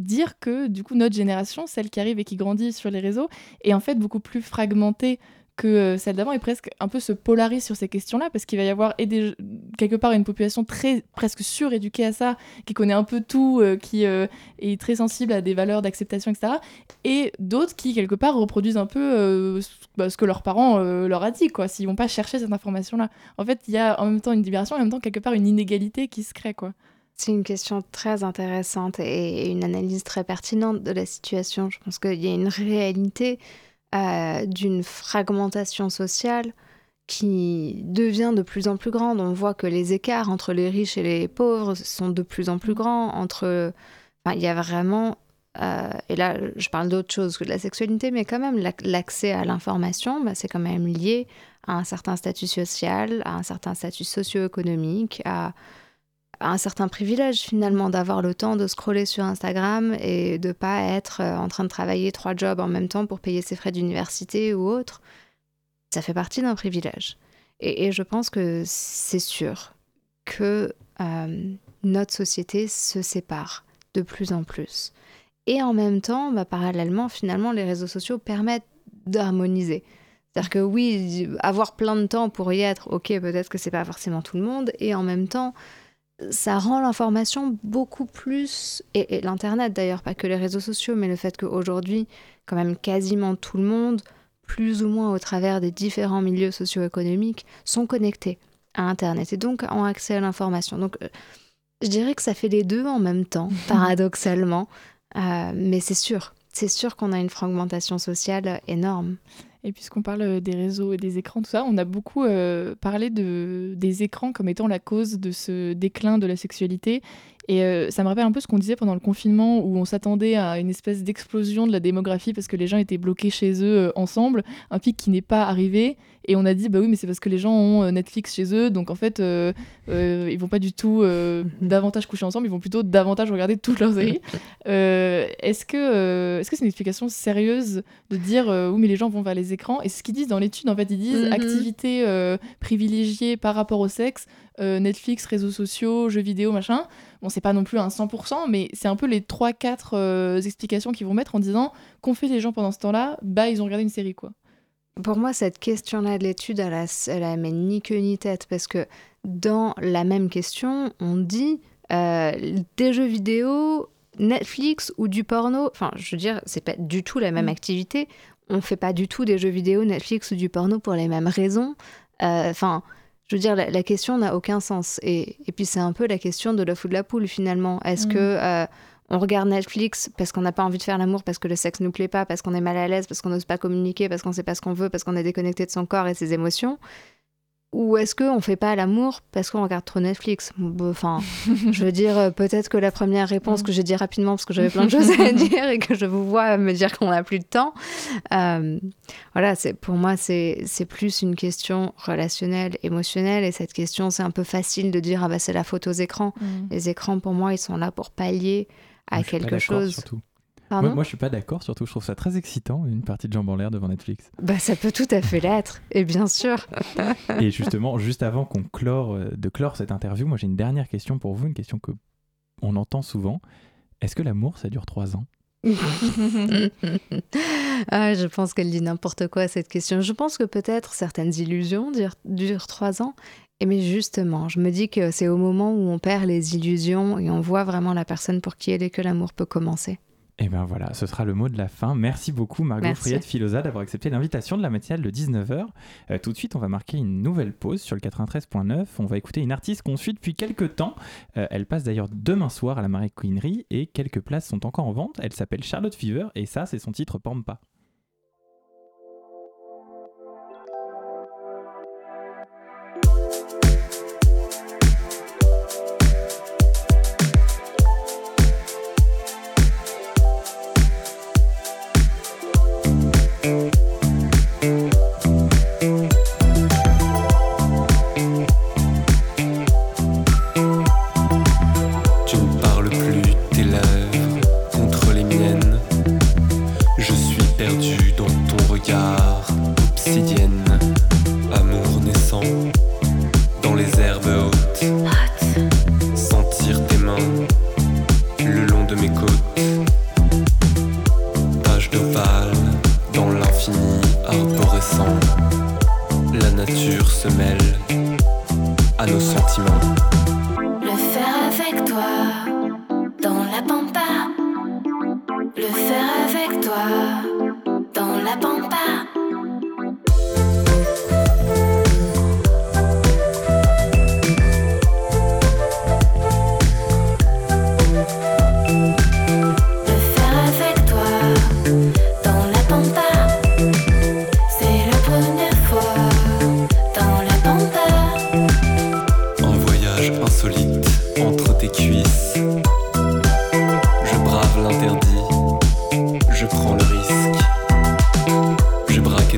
dire que du coup notre génération, celle qui arrive et qui grandit sur les réseaux, est en fait beaucoup plus fragmentée que euh, celle d'avant et presque un peu se polarise sur ces questions-là parce qu'il va y avoir quelque part une population très presque suréduquée à ça qui connaît un peu tout euh, qui euh, est très sensible à des valeurs d'acceptation etc et d'autres qui quelque part reproduisent un peu bah, ce que leurs parents leur a dit quoi s'ils vont pas chercher cette information là en fait il y a en même temps une libération en même temps quelque part une inégalité qui se crée quoi
C'est une question très intéressante et une analyse très pertinente de la situation. Je pense qu'il y a une réalité euh, d'une fragmentation sociale qui devient de plus en plus grande. On voit que les écarts entre les riches et les pauvres sont de plus en plus grands. Entre, enfin, il y a vraiment, euh, et là je parle d'autre chose que de la sexualité, mais quand même l'ac- l'accès à l'information, bah, c'est quand même lié à un certain statut social, à un certain statut socio-économique, à un certain privilège finalement d'avoir le temps de scroller sur Instagram et de pas être euh, en train de travailler trois jobs en même temps pour payer ses frais d'université ou autre. Ça fait partie d'un privilège. Et, je pense que c'est sûr que euh, notre société se sépare de plus en plus. Et en même temps, bah, parallèlement, finalement, les réseaux sociaux permettent d'harmoniser. C'est-à-dire que oui, avoir plein de temps pour y être, ok, peut-être que c'est pas forcément tout le monde, et en même temps, ça rend l'information beaucoup plus, et, et l'Internet d'ailleurs, pas que les réseaux sociaux, mais le fait qu'aujourd'hui, quand même quasiment tout le monde, plus ou moins au travers des différents milieux socio-économiques, sont connectés à Internet et donc ont accès à l'information. Donc euh, je dirais que ça fait les deux en même temps, paradoxalement, Euh, mais c'est sûr, c'est sûr qu'on a une fragmentation sociale énorme.
Et puisqu'on parle euh, des réseaux et des écrans, tout ça, on a beaucoup euh, parlé de, des écrans comme étant la cause de ce déclin de la sexualité. Et euh, ça me rappelle un peu ce qu'on disait pendant le confinement où on s'attendait à une espèce d'explosion de la démographie parce que les gens étaient bloqués chez eux euh, ensemble, un pic qui n'est pas arrivé. Et on a dit, bah oui, mais c'est parce que les gens ont euh, Netflix chez eux, donc en fait, euh, ils vont pas du tout euh, davantage coucher ensemble, ils vont plutôt davantage regarder toutes leurs séries. Est-ce que est-ce que c'est une explication sérieuse de dire, oui, mais les gens vont vers les écrans? Et ce qu'ils disent dans l'étude, en fait, ils disent
Mhm.
activité privilégiée par rapport au sexe, euh, Netflix, réseaux sociaux, jeux vidéo, machin. Bon, c'est pas non plus un 100%, mais c'est un peu les 3-4 euh, explications qu'ils vont mettre en disant qu'ont fait les gens pendant ce temps-là Bah, ils ont regardé une série, quoi.
Pour moi, cette question-là de l'étude, elle a, elle a mais ni queue ni tête, parce que dans la même question, on dit euh, des jeux vidéo, Netflix ou du porno. Enfin, je veux dire, c'est pas du tout la même
Mm.
activité. On fait pas du tout des jeux vidéo, Netflix ou du porno pour les mêmes raisons. Euh, Enfin, je veux dire, la, la question n'a aucun sens. Et, et puis, c'est un peu la question de l'œuf ou de la poule, finalement. Est-ce
Mm.
que euh, on regarde Netflix parce qu'on n'a pas envie de faire l'amour, parce que le sexe nous plaît pas, parce qu'on est mal à l'aise, parce qu'on n'ose pas communiquer, parce qu'on sait pas ce qu'on veut, parce qu'on est déconnecté de son corps et ses émotions? Ou est-ce qu'on fait pas l'amour parce qu'on regarde trop Netflix? Enfin, je veux dire, euh, peut-être que la première réponse
Mm.
que j'ai dit rapidement parce que j'avais plein de choses à dire et que je vous vois me dire qu'on n'a plus de temps. euh, voilà, c'est pour moi, c'est c'est plus une question relationnelle, émotionnelle. Et cette question, c'est un peu facile de dire, ah bah c'est la faute aux écrans. Les écrans, pour moi, ils sont là pour pallier à
Moi, je suis pas
quelque chose.
surtout.
Pardon
Moi, moi, je suis pas d'accord, surtout. Je trouve ça très excitant, une partie de jambes en l'air devant Netflix.
Bah, ça peut tout à fait l'être, et bien sûr.
Et justement, juste avant qu'on clore, euh, de clore cette interview, moi j'ai une dernière question pour vous, une question que on entend souvent. Est-ce que l'amour, ça dure trois ans?
Ah, je pense qu'elle dit n'importe quoi cette question. Je pense que peut-être certaines illusions durent, durent trois ans. Mais justement, je me dis que c'est au moment où on perd les illusions et on voit vraiment la personne pour qui elle est que l'amour peut commencer.
Et bien voilà, ce sera le mot de la fin. Merci beaucoup Margot. Friette Filosa d'avoir accepté l'invitation de la matinale de 19h. Euh, tout de suite, on va marquer une nouvelle pause sur le 93.9. On va écouter une artiste qu'on suit depuis quelques temps. Euh, elle passe d'ailleurs demain soir à la Marie Queenery et quelques places sont encore en vente. Elle s'appelle Charlotte Fever et ça, c'est son titre Pampa.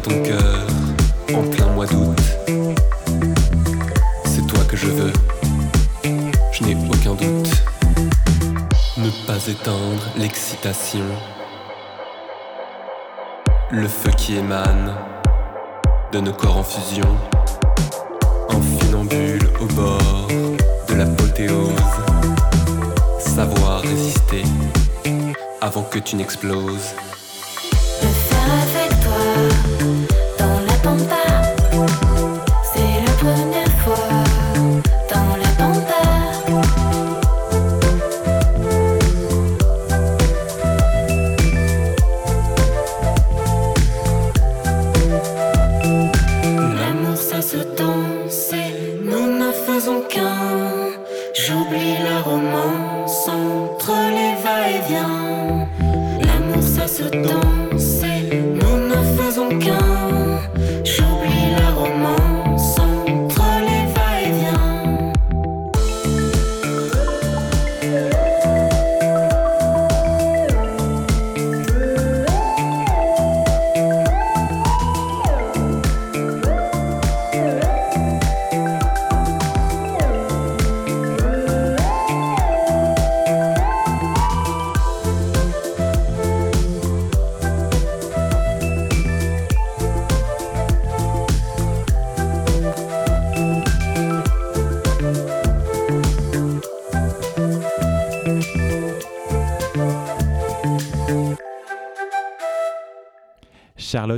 Ton cœur en plein mois d'août. C'est toi que je veux, je n'ai aucun doute. Ne pas éteindre l'excitation. Le feu qui émane de nos corps en fusion. Un funambule au bord de l'apothéose. Savoir résister avant que tu n'exploses.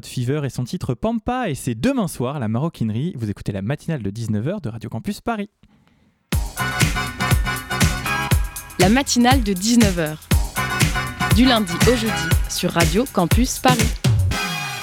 Fever et son titre Pampa et c'est demain soir la maroquinerie. Vous écoutez la matinale de 19h de Radio Campus Paris.
La matinale de 19h. Du lundi au jeudi sur Radio Campus Paris.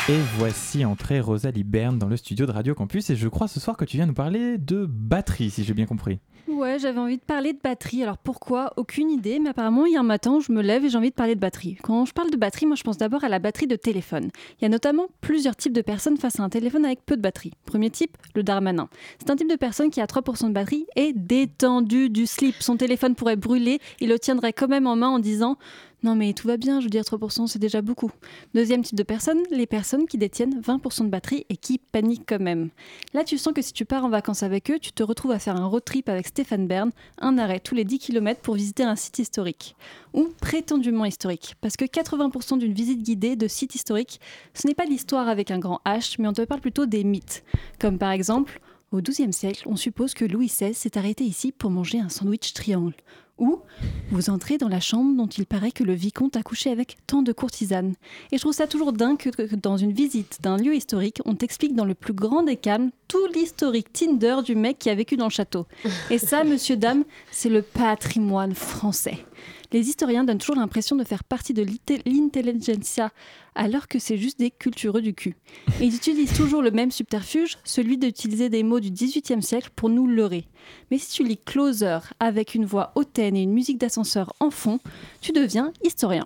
Et voici entrée Rosalie Berne dans le studio de Radio Campus et je crois ce soir que tu viens nous parler de batterie si j'ai bien compris.
Ouais, j'avais envie de parler de batterie. Alors pourquoi? Aucune idée, mais apparemment, un matin je me lève et j'ai envie de parler de batterie. Quand je parle de batterie, moi je pense d'abord à la batterie de téléphone. Il y a notamment plusieurs types de personnes face à un téléphone avec peu de batterie. Premier type, le Darmanin. C'est un type de personne qui a 3% de batterie et détendu du slip. Son téléphone pourrait brûler, il le tiendrait quand même en main en disant non mais tout va bien, je veux dire 3% c'est déjà beaucoup. Deuxième type de personnes, les personnes qui détiennent 20% de batterie et qui paniquent quand même. Là tu sens que si tu pars en vacances avec eux, tu te retrouves à faire un road trip avec Stéphane Bern, un arrêt tous les 10 km pour visiter un site historique. Ou prétendument historique. Parce que 80% d'une visite guidée de site historique, ce n'est pas l'histoire avec un grand H, mais on te parle plutôt des mythes. Comme par exemple, au XIIe siècle, on suppose que Louis XVI s'est arrêté ici pour manger un sandwich triangle. Ou vous entrez dans la chambre dont il paraît que le vicomte a couché avec tant de courtisanes. Et je trouve ça toujours dingue que, que dans une visite d'un lieu historique, on t'explique dans le plus grand des calmes tout l'historique Tinder du mec qui a vécu dans le château. Et ça, monsieur, dame, c'est le patrimoine français. Les historiens donnent toujours l'impression de faire partie de l'inte- l'intelligentsia, alors que c'est juste des cultureux du cul. Ils utilisent toujours le même subterfuge, celui d'utiliser des mots du XVIIIe siècle pour nous leurrer. Mais si tu lis Closer avec une voix hautaine et une musique d'ascenseur en fond, tu deviens historien.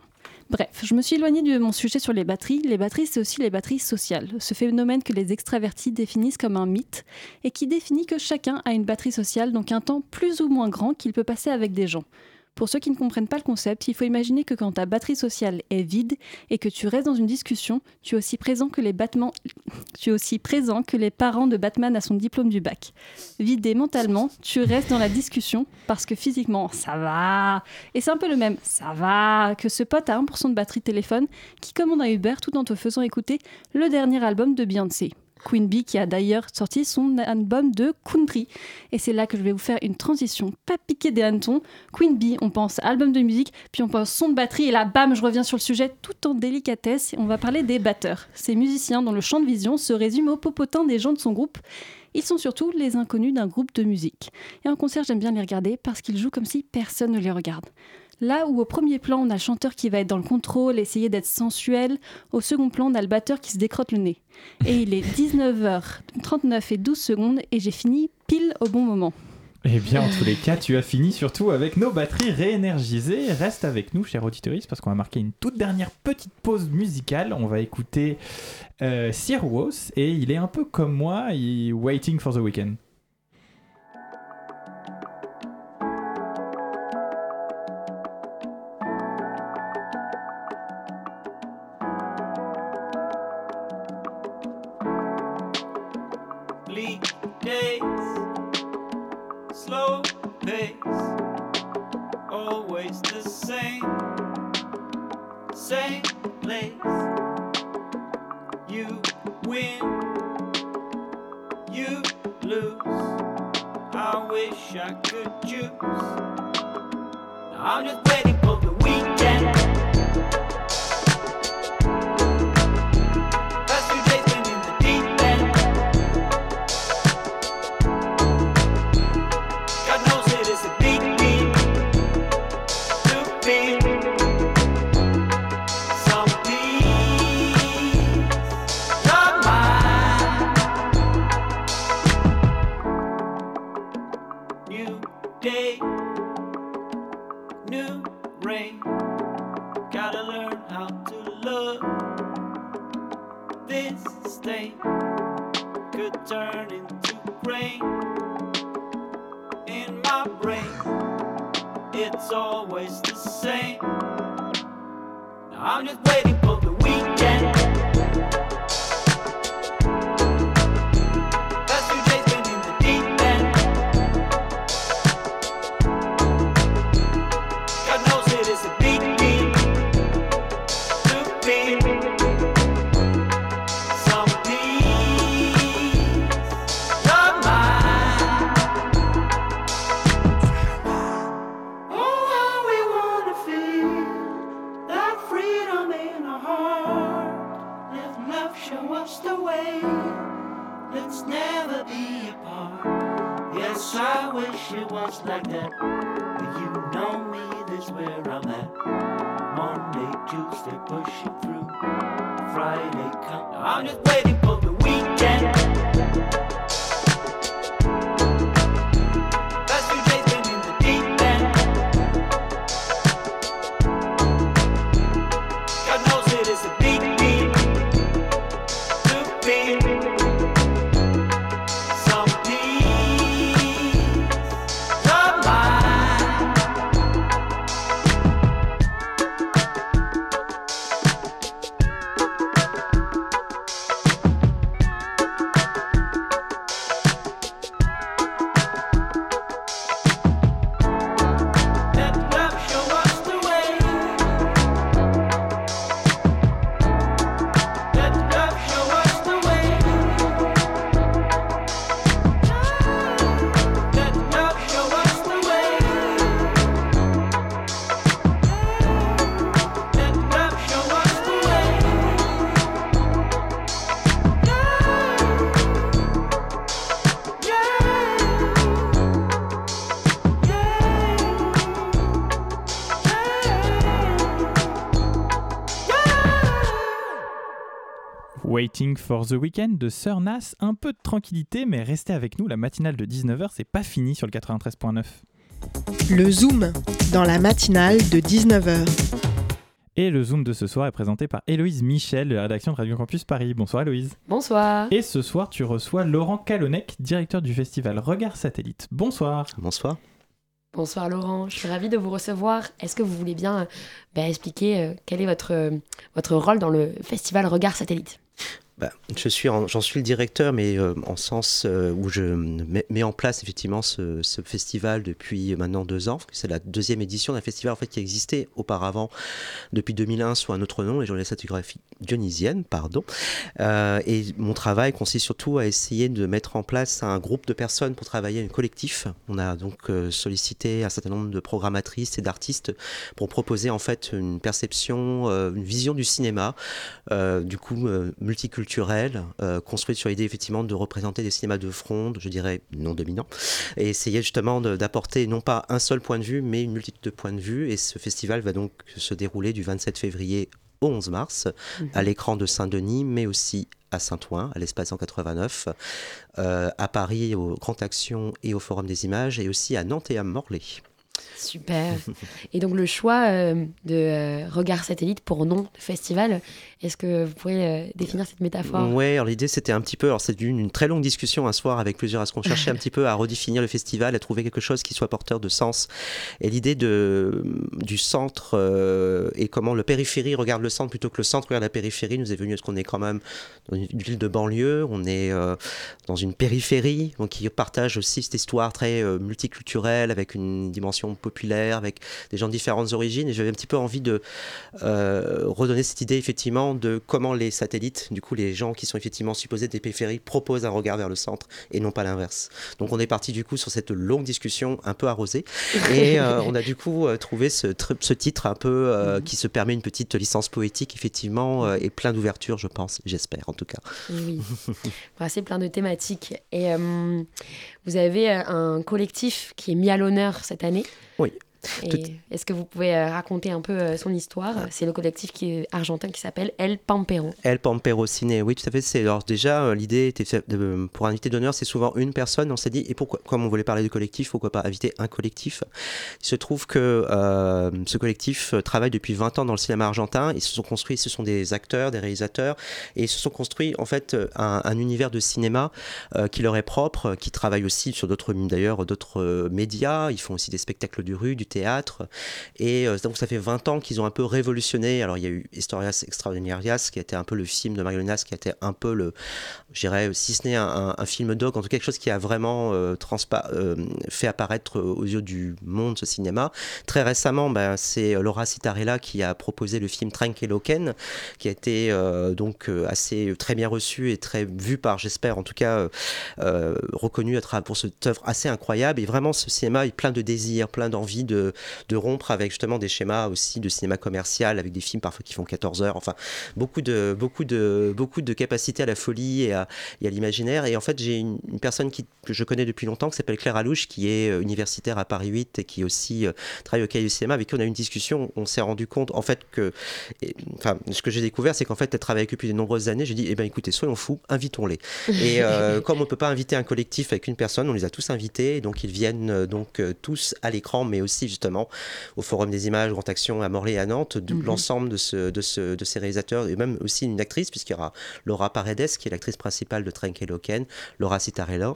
Bref, je me suis éloignée de mon sujet sur les batteries. Les batteries, c'est aussi les batteries sociales, ce phénomène que les extravertis définissent comme un mythe et qui définit que chacun a une batterie sociale, donc un temps plus ou moins grand qu'il peut passer avec des gens. Pour ceux qui ne comprennent pas le concept, il faut imaginer que quand ta batterie sociale est vide et que tu restes dans une discussion, tu es aussi présent que les battements, tu es aussi présent que les parents de Batman à son diplôme du bac. Vidé mentalement, tu restes dans la discussion parce que physiquement, ça va. Et c'est un peu le même ça va que ce pote à 1% de batterie de téléphone qui commande un Uber tout en te faisant écouter le dernier album de Beyoncé. Queen Bee qui a d'ailleurs sorti son album de country. Et c'est là que je vais vous faire une transition pas piquée des hannetons. Queen Bee, on pense album de musique, puis on pense son de batterie, et là, bam, je reviens sur le sujet tout en délicatesse. On va parler des batteurs, ces musiciens dont le champ de vision se résume au popotin des gens de son groupe. Ils sont surtout les inconnus d'un groupe de musique. Et en concert, j'aime bien les regarder parce qu'ils jouent comme si personne ne les regarde. Là où au premier plan, on a le chanteur qui va être dans le contrôle, essayer d'être sensuel, au second plan, on a le batteur qui se décrotte le nez. Et il est 19h39 et 12 secondes et j'ai fini pile au bon moment.
Eh bien, en tous les cas, tu as fini surtout avec nos batteries réénergisées. Reste avec nous, cher auditoriste, parce qu'on va marquer une toute dernière petite pause musicale. On va écouter euh, Sir et il est un peu comme moi, il waiting for the weekend.
Lose. I wish I could choose. I'm just waiting for the weekend. Waiting for the Weekend
de Sir Nas, un peu de tranquillité, mais restez avec nous, la matinale de 19h, c'est pas fini sur le 93.9.
Le Zoom, dans la matinale de 19h.
Et le Zoom de ce soir est présenté par Héloïse Michel de la rédaction de Radio Campus Paris. Bonsoir Héloïse.
Bonsoir.
Et ce soir, tu reçois Laurent Calonnec, directeur du festival Regard Satellite. Bonsoir.
Bonsoir.
Bonsoir Laurent, je suis ravie de vous recevoir. Est-ce que vous voulez bien euh, bah, expliquer euh, quel est votre, euh, votre rôle dans le festival Regard Satellite?
Bah, je suis en- j'en suis le directeur, mais euh, en sens euh, où je mets, en place effectivement ce, festival depuis maintenant deux ans. C'est la deuxième édition d'un festival en fait qui existait auparavant depuis 2001 sous un autre nom, les journées satographie dionysienne, pardon. Euh, et mon travail consiste surtout à essayer de mettre en place un groupe de personnes pour travailler un collectif. On a donc euh, sollicité un certain nombre de programmatrices et d'artistes pour proposer en fait une perception, euh, une vision du cinéma, euh, du coup euh, multiculturelle, euh, construite sur l'idée effectivement de représenter des cinémas de fronde, je dirais non dominants, et essayer justement d'apporter non pas un seul point de vue, mais une multitude de points de vue. Et ce festival va donc se dérouler du 27 février au 11 mars, à l'écran de Saint-Denis, mais aussi à Saint-Ouen, à l'espace 189, euh, à Paris au Grand Action et au Forum des Images, et aussi à Nantes et à Morlaix.
Super. Et donc le choix euh, de euh, Regard Satellite pour nom de festival, est-ce que vous pourriez euh, définir cette métaphore?
Ouais, alors l'idée c'était un petit peu, alors c'est une, une très longue discussion un soir avec plusieurs, parce qu'on cherchait un petit peu à redéfinir le festival, à trouver quelque chose qui soit porteur de sens. Et l'idée de du centre euh, et comment le périphérie regarde le centre plutôt que le centre regarde la périphérie nous est venu parce qu'on est quand même dans une ville de banlieue, on est euh, dans une périphérie donc qui partage aussi cette histoire très euh, multiculturelle avec une dimension populaire, avec des gens de différentes origines. Et j'avais un petit peu envie de redonner cette idée effectivement de comment les satellites, du coup les gens qui sont effectivement supposés des périphéries, proposent un regard vers le centre et non pas l'inverse. Donc on est parti du coup sur cette longue discussion un peu arrosée et euh, on a du coup euh, trouvé ce, tr- ce titre un peu euh, qui se permet une petite licence poétique effectivement et plein d'ouverture je pense, j'espère en tout cas.
Oui, assez plein de thématiques. Et euh, vous avez un collectif qui est mis à l'honneur cette année.
Oui.
Est-ce que vous pouvez euh, raconter un peu euh, son histoire? C'est le collectif qui est argentin qui s'appelle El Pampero.
El Pampero Ciné, oui, tout à fait. C'est alors déjà euh, l'idée était de- pour inviter d'honneur, c'est souvent une personne. On s'est dit et pourquoi, comme on voulait parler de collectif, pourquoi pas inviter un collectif? Il se trouve que euh, ce collectif travaille depuis 20 ans dans le cinéma argentin. Ils se sont construits, ce sont des acteurs, des réalisateurs, et ils se sont construits en fait un, un univers de cinéma euh, qui leur est propre, qui travaille aussi sur d'autres d'ailleurs d'autres médias. Ils font aussi des spectacles de rue, du théâtre. Et euh, donc ça fait 20 ans qu'ils ont un peu révolutionné. Alors il y a eu Historias Extraordinarias qui été un peu le film de Marionas, qui été un peu le, je dirais, si ce n'est un, film doc, en tout cas quelque chose qui a vraiment euh, transpa- euh, fait apparaître aux yeux du monde ce cinéma. Très récemment, ben, c'est Laura Citarella qui a proposé le film Tranqueloken, qui a été donc assez très bien reçu et très vu par, j'espère en tout cas, reconnu pour cette œuvre assez incroyable. Et vraiment, ce cinéma est plein de désir, plein d'envie de de, de rompre avec justement des schémas aussi de cinéma commercial, avec des films parfois qui font 14 heures, enfin beaucoup de, beaucoup de, beaucoup de capacité à la folie et à, et à l'imaginaire. Et en fait, j'ai une, une personne qui, que je connais depuis longtemps qui s'appelle Claire Alouche, qui est euh, universitaire à Paris 8 et qui aussi euh, travaille au cahier du cinéma, avec qui on a eu une discussion. On s'est rendu compte, en fait, que. et, enfin, ce que j'ai découvert, c'est qu'en fait, elle travaille avec eux depuis de nombreuses années. J'ai dit, eh ben écoutez, soyons fous, invitons-les. Et euh, comme on peut pas inviter un collectif avec une personne, on les a tous invités. Donc, ils viennent donc tous à l'écran, mais aussi justement au Forum des images, Grande Action à Morlaix et à Nantes, de
Mhm.
l'ensemble de, ce, de, ce, de ces réalisateurs, et même aussi une actrice, puisqu'il y aura Laura Paredes, qui est l'actrice principale de Trenk Loken, Laura Citarella.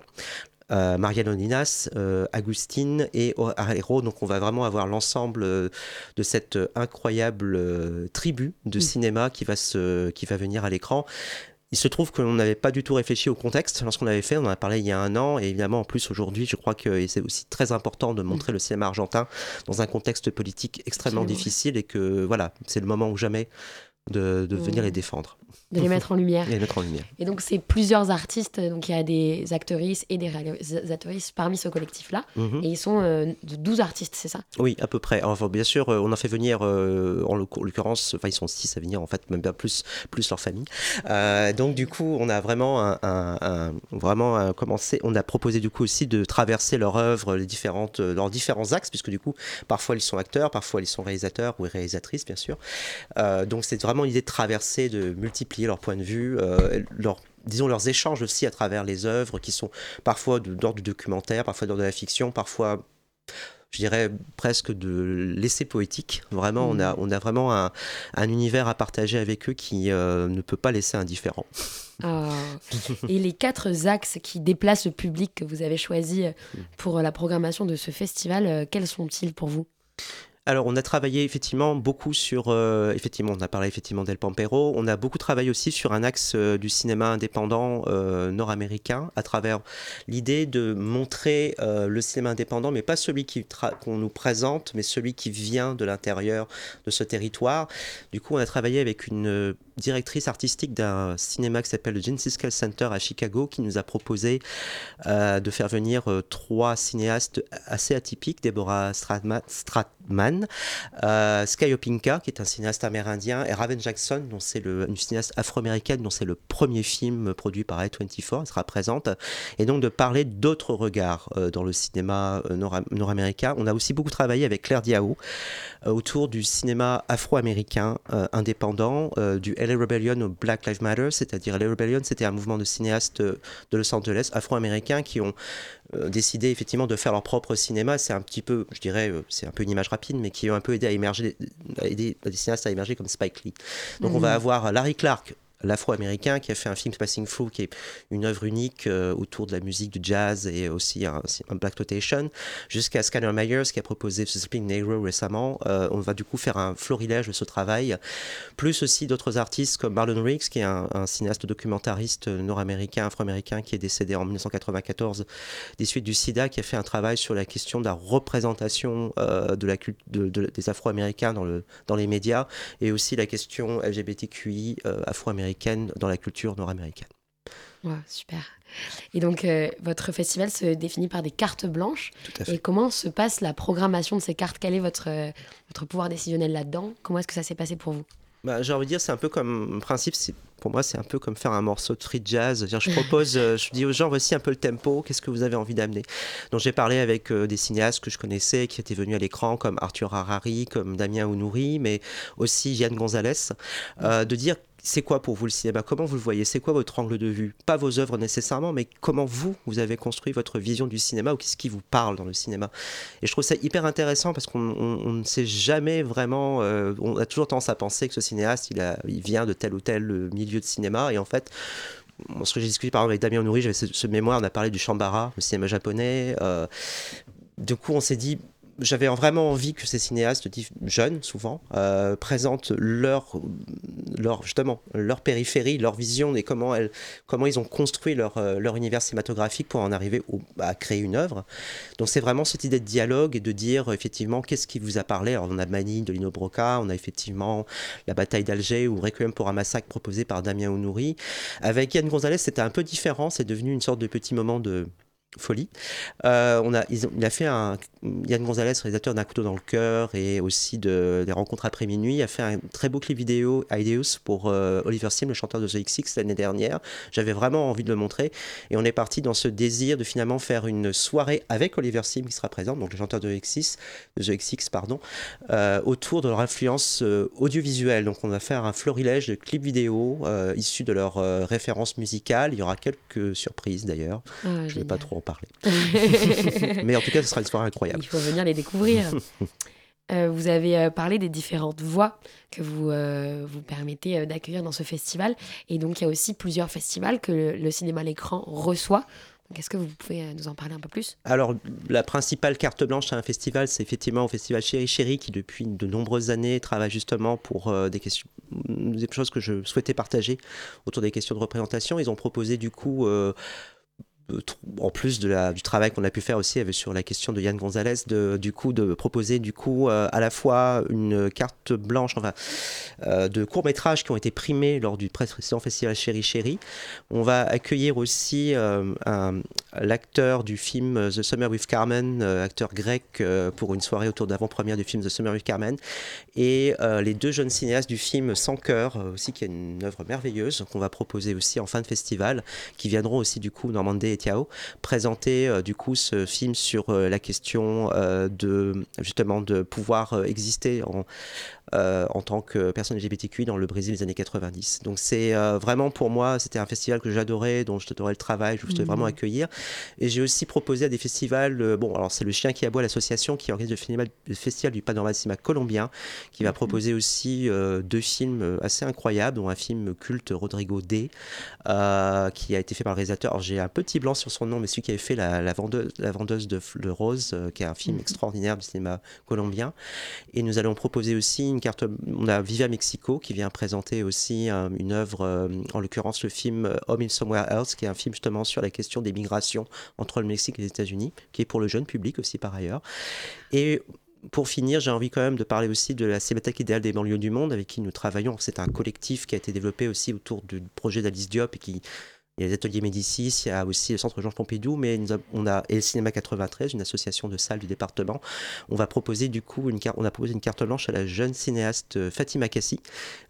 Euh, Marianne Oninas, euh, Agustine et Arero. Donc on va vraiment avoir l'ensemble euh, de cette euh, incroyable tribu de
Mm.
cinéma qui va, se, qui va venir à l'écran. Il se trouve qu'on n'avait pas du tout réfléchi au contexte lorsqu'on avait fait, on en a parlé il y a un an, et évidemment en plus aujourd'hui, je crois que c'est aussi très important de montrer le cinéma argentin dans un contexte politique extrêmement difficile, et que voilà, c'est le moment ou jamais de, de venir
Mm.
les défendre
de les mettre en lumière.
et les mettre en lumière.
Et donc, c'est plusieurs artistes. Donc, il y a des actrices et des réalisatrices parmi ce collectif-là.
Mhm.
Et ils sont euh, de 12 artistes, c'est ça?
Oui, à peu près. Enfin, bien sûr, euh, on en fait venir, euh, en l'oc- en l'occurrence, enfin, ils sont six à venir, en fait, même bien plus, plus leur famille. Euh, donc, du coup, on a vraiment, un, un- un- vraiment commencé, on a proposé, du coup, aussi de traverser leur œuvre, les différentes, leurs différents axes, puisque, du coup, parfois, ils sont acteurs, parfois, ils sont réalisateurs ou réalisatrices, bien sûr. Donc, c'est vraiment l'idée de traverser, de multiplier leurs points de vue, euh, leur disons leurs échanges aussi à travers les œuvres qui sont parfois d'ordre du documentaire, parfois d'ordre de la fiction, parfois je dirais presque de l'essai poétique. Vraiment, on, a, on a vraiment un, un univers à partager avec eux qui euh, ne peut pas laisser indifférent.
Ah. Et les quatre axes qui déplacent le public que vous avez choisi euh, pour la programmation de ce festival, euh, quels sont-ils pour vous?
Alors, on a travaillé effectivement beaucoup sur. euh, effectivement, on a parlé effectivement d'El Pampero. On a beaucoup travaillé aussi sur un axe euh, du cinéma indépendant euh, nord-américain, à travers l'idée de montrer le cinéma indépendant, mais pas celui qu'on nous présente, mais celui qui vient de l'intérieur de ce territoire. Du coup, on a travaillé avec une directrice artistique d'un cinéma qui s'appelle le Genesis Scale Center à Chicago, qui nous a proposé euh, de faire venir euh, trois cinéastes assez atypiques, Deborah Stratma- Stratman, euh, Sky Opinka, qui est un cinéaste amérindien, et Raven Jackson, dont c'est une cinéaste afro-américaine, dont c'est le premier film produit par A24, elle sera présente, et donc de parler d'autres regards dans le cinéma nord- nord-américain. On a aussi beaucoup travaillé avec Claire Diao autour du cinéma afro-américain indépendant, du LA Rebellion au Black Lives Matter, c'est-à-dire LA Rebellion, c'était un mouvement de cinéastes euh, de Los Angeles, afro-américains, qui ont euh, décidé effectivement de faire leur propre cinéma. C'est un petit peu, je dirais, euh, c'est un peu une image rapide, mais qui ont un peu aidé à émerger, à aider des cinéastes à émerger comme Spike Lee. Donc on va avoir Larry Clark, l'afro-américain, qui a fait un film Passing Through, qui est une œuvre unique euh, autour de la musique, du jazz et aussi un, un Black Totation, jusqu'à Scanner Myers, qui a proposé Sleeping Negro récemment. Euh, on va du coup faire un florilège de ce travail, plus aussi d'autres artistes comme Marlon Riggs, qui est un, cinéaste documentariste nord-américain, afro-américain, qui est décédé en 1994 des suites du sida, qui a fait un travail sur la question de la représentation euh, de la de- de- des afro-américains dans, le, dans les médias, et aussi la question LGBTQI euh, dans la culture nord-américaine.
Super. Et donc, euh, votre festival se définit par des cartes blanches.
Tout à fait.
Et comment se passe la programmation de ces cartes? Quel est votre, euh, votre pouvoir décisionnel là-dedans? Comment est-ce que ça s'est passé pour vous?
Bah, j'ai envie de dire, c'est un peu comme principe, pour moi, c'est un peu comme faire un morceau de free jazz. Je propose, euh, je dis aux gens, voici un peu le tempo, qu'est-ce que vous avez envie d'amener? Donc j'ai parlé avec euh, des cinéastes que je connaissais, qui étaient venus à l'écran, comme Arthur Harari, comme Damien Ounouri, mais aussi Yann Gonzalez, euh, de dire c'est quoi pour vous le cinéma? Comment vous le voyez? C'est quoi votre angle de vue? Pas vos œuvres nécessairement, mais comment vous, vous avez construit votre vision du cinéma ou qu'est-ce qui vous parle dans le cinéma? Et je trouve ça hyper intéressant parce qu'on on- on ne sait jamais vraiment. euh, on a toujours tendance à penser que ce cinéaste, il vient de tel ou tel euh, milieu de cinéma. Et en fait, ce que j'ai discuté par exemple avec Damien Nourri, j'avais ce, ce mémoire, on a parlé du Shambara, le cinéma japonais. euh, du coup, on s'est dit, j'avais vraiment envie que ces cinéastes jeunes, souvent, euh, présentent leur, leur, justement, leur périphérie, leur vision et comment, ils ont construit leur, euh, leur univers cinématographique pour en arriver à créer une œuvre. Donc c'est vraiment cette idée de dialogue et de dire effectivement qu'est-ce qui vous a parlé? On a Mani de Lino Broca, on a effectivement la bataille d'Alger ou Requiem pour un massacre proposé par Damien Ounouri. Avec Yann Gonzalez, c'était un peu différent, c'est devenu une sorte de petit moment de folie. Euh, on a, ils il a fait un. Yann Gonzalez, réalisateur d'un couteau dans le cœur et aussi de, des rencontres après minuit, a fait un très beau clip vidéo Ideus pour euh, Oliver Sim, le chanteur de The XX l'année dernière. J'avais vraiment envie de le montrer et on est parti dans ce désir de finalement faire une soirée avec Oliver Sim qui sera présent, donc le chanteur de The XX, de The XX pardon, euh, autour de leur influence audiovisuelle. Donc on va faire un florilège de clips vidéo issus de leurs références musicales. Il y aura quelques surprises d'ailleurs.
Ah,
Je ne vais pas trop en parler. Mais en tout cas, ce sera une soirée incroyable.
Il faut venir les découvrir. Euh, vous avez euh, parlé des différentes voix que vous euh, vous permettez d'accueillir dans ce festival. Et donc, il y a aussi plusieurs festivals que le, le cinéma à l'écran reçoit. Est-ce que vous pouvez nous en parler un peu plus?
Alors, la principale carte blanche à un festival, c'est effectivement au festival Chéri Chéri, qui depuis de nombreuses années travaille justement pour euh, des questions, des choses que je souhaitais partager autour des questions de représentation. Ils ont proposé du coup. euh, en plus du travail qu'on a pu faire aussi avec- sur la question de Yann Gonzalez, de, du coup de proposer du coup euh, à la fois une carte blanche euh, de courts métrages qui ont été primés lors du précédent festival Chéri Chéri. On va accueillir aussi euh, l'acteur du film euh, The Summer with Carmen, euh, acteur grec, euh, pour une soirée autour d'avant-première du film The Summer with Carmen, et euh, les deux jeunes cinéastes du film Sans cœur, euh, aussi qui est une œuvre merveilleuse qu'on va proposer aussi en fin de festival, qui viendront aussi du coup Normandé et Présenter euh, du coup ce film sur euh, la question euh, de justement de pouvoir exister en euh, en tant que personne LGBTQI dans le Brésil des années 90. Donc c'est euh, vraiment pour moi, c'était un festival que j'adorais, dont j'adorais le travail, je voulais
Mhm.
vraiment accueillir. Et j'ai aussi proposé à des festivals, euh, bon alors c'est le Chien qui aboie, l'association qui organise le festival, le festival du panorama cinéma colombien, qui va proposer aussi deux films assez incroyables, dont un film culte Rodrigo D, qui a été fait par le réalisateur. Alors j'ai un petit blanc sur son nom, mais celui qui avait fait La, la vendeuse, la vendeuse de, de roses, euh, qui est un film
Mhm.
extraordinaire du cinéma colombien. Et nous allons proposer aussi une On a Viva Mexico qui vient présenter aussi euh, une œuvre, euh, en l'occurrence le film euh, Home in Somewhere Else, qui est un film justement sur la question des migrations entre le Mexique et les États-Unis, qui est pour le jeune public aussi par ailleurs. Et pour finir, j'ai envie quand même de parler aussi de la Cinémathèque idéale des banlieues du monde avec qui nous travaillons. C'est un collectif qui a été développé aussi autour du projet d'Alice Diop et qui il y a les ateliers Médicis, il y a aussi le centre Georges Pompidou, mais nous a- on a et le Cinéma 93, une association de salles du département. On va proposer du coup une carte, on a proposé une carte blanche à la jeune cinéaste euh, Fatima Kassi,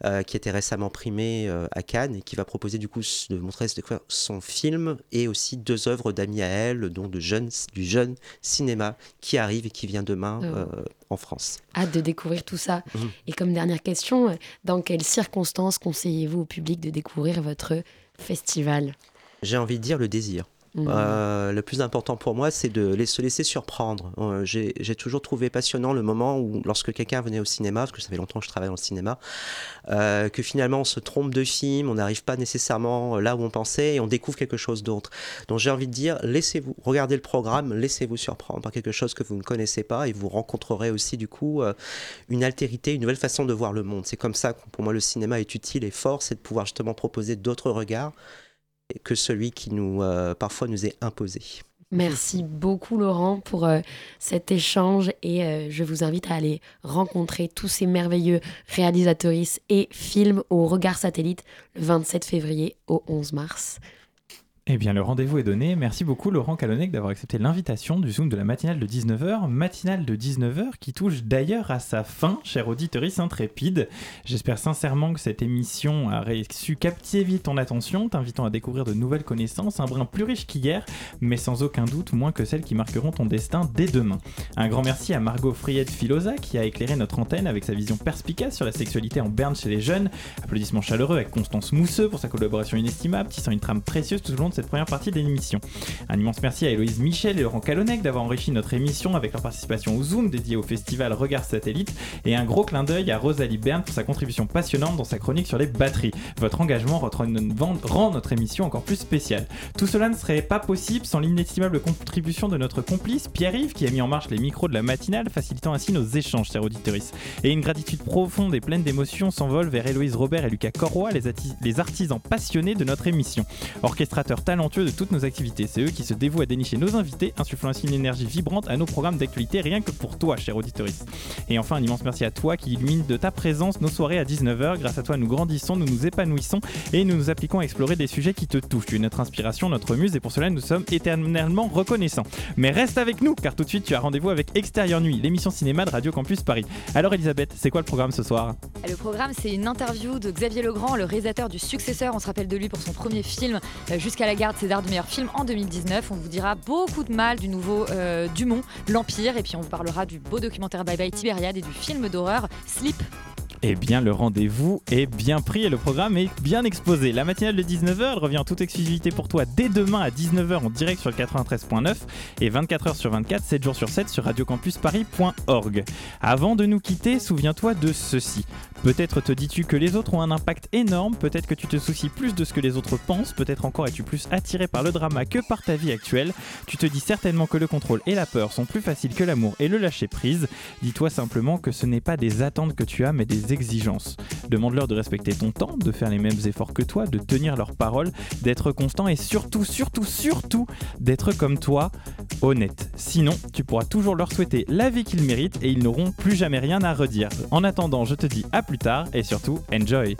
euh, qui était récemment primée euh, à Cannes et qui va proposer du coup de montrer son film et aussi deux œuvres d'amis à elle, dont de jeunes, du jeune cinéma qui arrive et qui vient demain
Oh.
euh, en France.
Hâte de découvrir tout ça.
Mhm.
Et comme dernière question, dans quelles circonstances conseillez-vous au public de découvrir votre
J'ai envie de dire le désir.
Mhm.
Euh, le plus important pour moi, c'est de les- se laisser surprendre. Euh, J'ai toujours trouvé passionnant le moment où, lorsque quelqu'un venait au cinéma, parce que ça fait longtemps que je travaille dans le cinéma, euh, que finalement on se trompe de film, on n'arrive pas nécessairement là où on pensait et on découvre quelque chose d'autre. Donc j'ai envie de dire, laissez-vous, regardez le programme, laissez-vous surprendre par quelque chose que vous ne connaissez pas et vous rencontrerez aussi du coup une altérité, une nouvelle façon de voir le monde. C'est comme ça que pour moi le cinéma est utile et fort, c'est de pouvoir justement proposer d'autres regards que celui qui nous euh, parfois nous est imposé.
Merci beaucoup Laurent pour euh, cet échange et euh, je vous invite à aller rencontrer tous ces merveilleux réalisatrices et films au Regard Satellite le 27 février au 11 mars.
Eh bien, le rendez-vous est donné. Merci beaucoup, Laurent Calonnec, d'avoir accepté l'invitation du Zoom de la matinale de 19h. Matinale de 19h qui touche d'ailleurs à sa fin, cher auditorice intrépide. J'espère sincèrement que cette émission a su captiver ton attention, t'invitant à découvrir de nouvelles connaissances, un brin plus riche qu'hier, mais sans aucun doute moins que celles qui marqueront ton destin dès demain. Un grand merci à Margot Friette Filosa qui a éclairé notre antenne avec sa vision perspicace sur la sexualité en berne chez les jeunes. Applaudissements chaleureux avec Constance Mousseux pour sa collaboration inestimable, tissant une trame précieuse tout au long cette première partie de l'émission. Un immense merci à Héloïse Michel et Laurent Calonnec d'avoir enrichi notre émission avec leur participation au Zoom dédié au festival Regard Satellite et un gros clin d'œil à Rosalie Bern pour sa contribution passionnante dans sa chronique sur les batteries. Votre engagement rend notre émission encore plus spéciale. Tout cela ne serait pas possible sans l'inestimable contribution de notre complice Pierre-Yves qui a mis en marche les micros de la matinale, facilitant ainsi nos échanges, chers auditeurs. Et une gratitude profonde et pleine d'émotion s'envole vers Héloïse Robert et Lucas Corroy, les, les artisans passionnés de notre émission. Orchestrateur talentueux de toutes nos activités. C'est eux qui se dévouent à dénicher nos invités, insufflant ainsi une énergie vibrante à nos programmes d'actualité, rien que pour toi, cher auditoriste. Et enfin, un immense merci à toi qui illumine de ta présence nos soirées à 19h. Grâce à toi, nous grandissons, nous nous épanouissons et nous nous appliquons à explorer des sujets qui te touchent. Tu es notre inspiration, notre muse et pour cela, nous sommes éternellement reconnaissants. Mais reste avec nous car tout de suite, tu as rendez-vous avec Extérieur Nuit, l'émission cinéma de Radio Campus Paris. Alors, Elisabeth, c'est quoi le programme ce soir?
Le programme, c'est une interview de Xavier Legrand, le réalisateur du successeur. On se rappelle de lui pour son premier film, euh, Jusqu'à la garde César du meilleur film en 2019. On vous dira beaucoup de mal du nouveau euh, Dumont, L'Empire. Et puis on vous parlera du beau documentaire Bye Bye Tibériade et du film d'horreur Sleep.
Eh bien, le rendez-vous est bien pris et le programme est bien exposé. La matinale de 19h, elle revient en toute exclusivité pour toi dès demain à 19h en direct sur le 93.9 et 24h sur 24, 7 jours sur 7 sur radiocampusparis.org. Avant de nous quitter, souviens-toi de ceci. Peut-être te dis-tu que les autres ont un impact énorme, peut-être que tu te soucies plus de ce que les autres pensent, peut-être encore es-tu plus attiré par le drama que par ta vie actuelle. Tu te dis certainement que le contrôle et la peur sont plus faciles que l'amour et le lâcher prise. Dis-toi simplement que ce n'est pas des attentes que tu as, mais des exigences. Demande-leur de respecter ton temps, de faire les mêmes efforts que toi, de tenir leurs paroles, d'être constant et surtout, surtout, surtout d'être comme toi, honnête. Sinon, tu pourras toujours leur souhaiter la vie qu'ils méritent et ils n'auront plus jamais rien à redire. En attendant, je te dis à plus tard et surtout, enjoy!